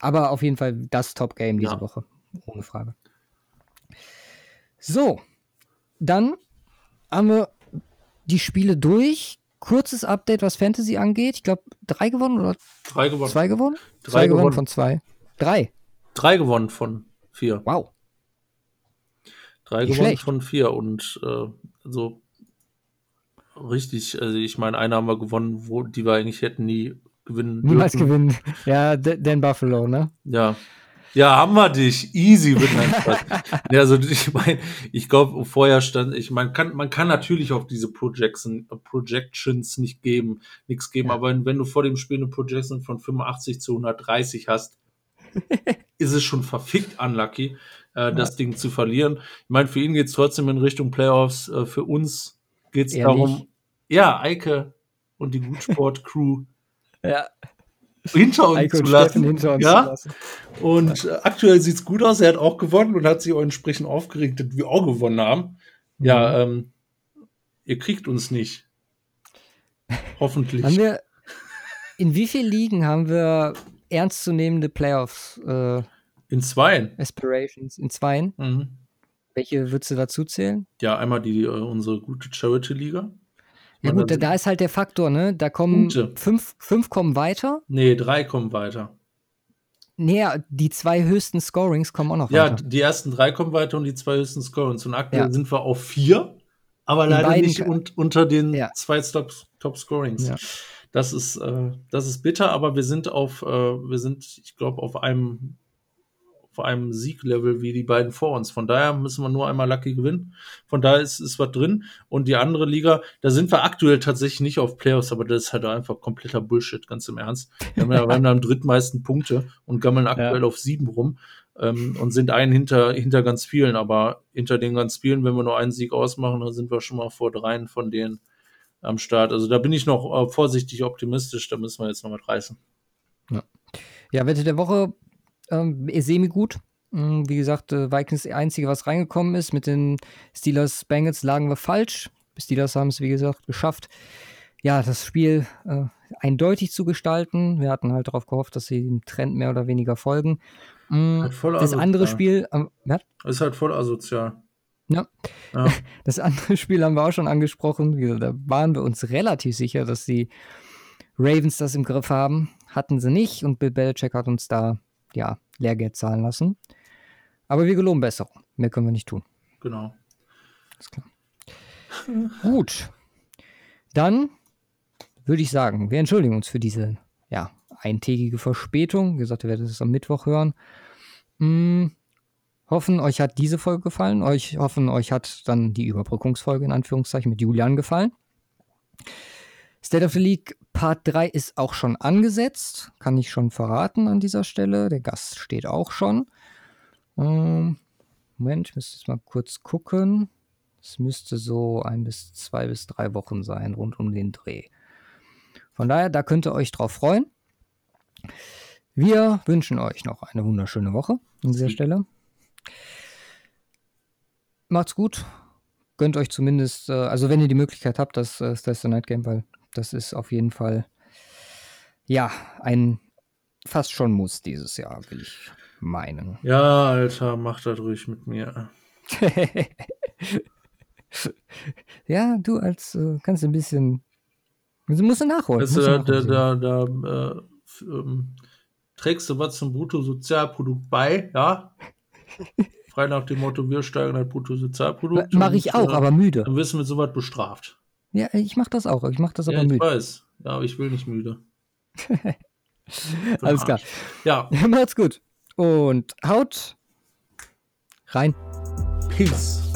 A: Aber auf jeden Fall das Top-Game diese ja. Woche. Ohne Frage. So, dann haben wir die Spiele durch kurzes Update, was Fantasy angeht. Ich glaube, drei gewonnen oder?
B: Drei gewonnen.
A: Zwei gewonnen?
B: Drei zwei gewonnen.
A: von zwei. Drei.
B: Drei gewonnen von vier.
A: Wow.
B: Drei Nicht gewonnen schlecht. von vier und äh, so richtig, also ich meine, eine haben wir gewonnen, wo die wir eigentlich hätten nie gewinnen
A: Niemals gewinnen. Ja, Dan Buffalo, ne?
B: Ja. Ja, haben wir dich. Easy wird einfach. [LAUGHS] ja, also ich meine, ich glaube, vorher stand, ich meine, kann, man kann natürlich auf diese Projection, Projections nicht geben, nichts geben, ja. aber wenn du vor dem Spiel eine Projection von 85 zu 130 hast, [LAUGHS] ist es schon verfickt unlucky, äh, das ja. Ding zu verlieren. Ich meine, für ihn geht es trotzdem in Richtung Playoffs. Äh, für uns geht es darum, ja, Eike und die Gutsport-Crew
A: ja
B: hinter uns zu lassen. Hinter uns ja? Zu lassen. Und äh, aktuell sieht es gut aus. Er hat auch gewonnen und hat sich auch entsprechend aufgeregt, dass wir auch gewonnen haben. Mhm. Ja, ähm, ihr kriegt uns nicht. [LAUGHS] Hoffentlich.
A: Haben wir, in wie vielen Ligen haben wir ernstzunehmende Playoffs? Äh,
B: in zweien.
A: Aspirations. In zweien? Mhm. Welche würdest du dazu zählen?
B: Ja, einmal die, äh, unsere gute Charity-Liga.
A: Ja gut, da, da ist halt der Faktor, ne? Da kommen fünf, fünf kommen weiter.
B: Nee, drei kommen weiter.
A: Nee, die zwei höchsten Scorings kommen auch noch
B: ja, weiter. Ja, die ersten drei kommen weiter und die zwei höchsten Scorings. Und aktuell ja. sind wir auf vier, aber leider nicht un unter den ja. zwei Top, Top Scorings. Das ist, äh, das ist bitter, aber wir sind auf, äh, wir sind, ich glaube, auf einem auf einem Sieglevel wie die beiden vor uns. Von daher müssen wir nur einmal Lucky gewinnen. Von daher ist, ist was drin. Und die andere Liga, da sind wir aktuell tatsächlich nicht auf Playoffs, aber das ist halt einfach kompletter Bullshit, ganz im Ernst. Wir haben ja wir haben am drittmeisten Punkte und gammeln aktuell ja. auf sieben rum. Ähm, und sind einen hinter, hinter ganz vielen, aber hinter den ganz vielen, wenn wir nur einen Sieg ausmachen, dann sind wir schon mal vor dreien von denen am Start. Also da bin ich noch äh, vorsichtig optimistisch, da müssen wir jetzt noch mit reißen.
A: Ja. Ja, Wette der Woche ähm, semi gut. Hm, wie gesagt, äh, Vikings das einzige, was reingekommen ist. Mit den Steelers Bengals lagen wir falsch. Die Steelers haben es, wie gesagt, geschafft, ja, das Spiel äh, eindeutig zu gestalten. Wir hatten halt darauf gehofft, dass sie dem Trend mehr oder weniger folgen. Mm,
B: Halt
A: das andere Spiel, ähm, ja,
B: Ist halt voll asozial.
A: ja,
B: Ja. [LAUGHS]
A: das andere Spiel haben wir auch schon angesprochen. Da waren wir uns relativ sicher, dass die Ravens das im Griff haben. Hatten sie nicht und Bill Belichick hat uns da ja Lehrgeld zahlen lassen. Aber wir geloben Besserung. Mehr können wir nicht tun.
B: Genau.
A: Ist klar. Gut. Dann würde ich sagen, wir entschuldigen uns für diese ja, eintägige Verspätung. Wie gesagt, ihr werdet es am Mittwoch hören. Hm, hoffen, euch hat diese Folge gefallen. Euch hoffen, euch hat dann die Überbrückungsfolge in Anführungszeichen mit Julian gefallen. State of the League Part 3 ist auch schon angesetzt. Kann ich schon verraten an dieser Stelle. Der Gast steht auch schon. Ähm, Moment, ich müsste jetzt mal kurz gucken. Es müsste so ein bis zwei bis drei Wochen sein, rund um den Dreh. Von daher, da könnt ihr euch drauf freuen. Wir wünschen euch noch eine wunderschöne Woche an dieser Stelle. Macht's gut. Gönnt euch zumindest, äh, also wenn ihr die Möglichkeit habt, das äh, the Night Game, weil das ist auf jeden Fall, ja, ein fast schon Muss dieses Jahr, will ich meinen.
B: Ja, Alter, mach das ruhig mit mir. [LAUGHS]
A: ja, du als äh, kannst ein bisschen. Du musst du nachholen.
B: Du,
A: musst
B: da,
A: du
B: da,
A: nachholen.
B: da, da äh, f- ähm, trägst du was zum Bruttosozialprodukt bei, ja? [LAUGHS] Frei nach dem Motto, wir steigern das Bruttosozialprodukt.
A: Mach ich
B: und,
A: auch,
B: äh,
A: aber müde.
B: Dann wirst du mit sowas bestraft.
A: Ja, ich mach das auch. Ich mach das
B: Ja,
A: aber
B: ich
A: müde.
B: weiß. Ja, aber ich will nicht müde. [LAUGHS]
A: Alles klar.
B: Ja, [LAUGHS]
A: Macht's gut. Und haut rein.
B: Peace.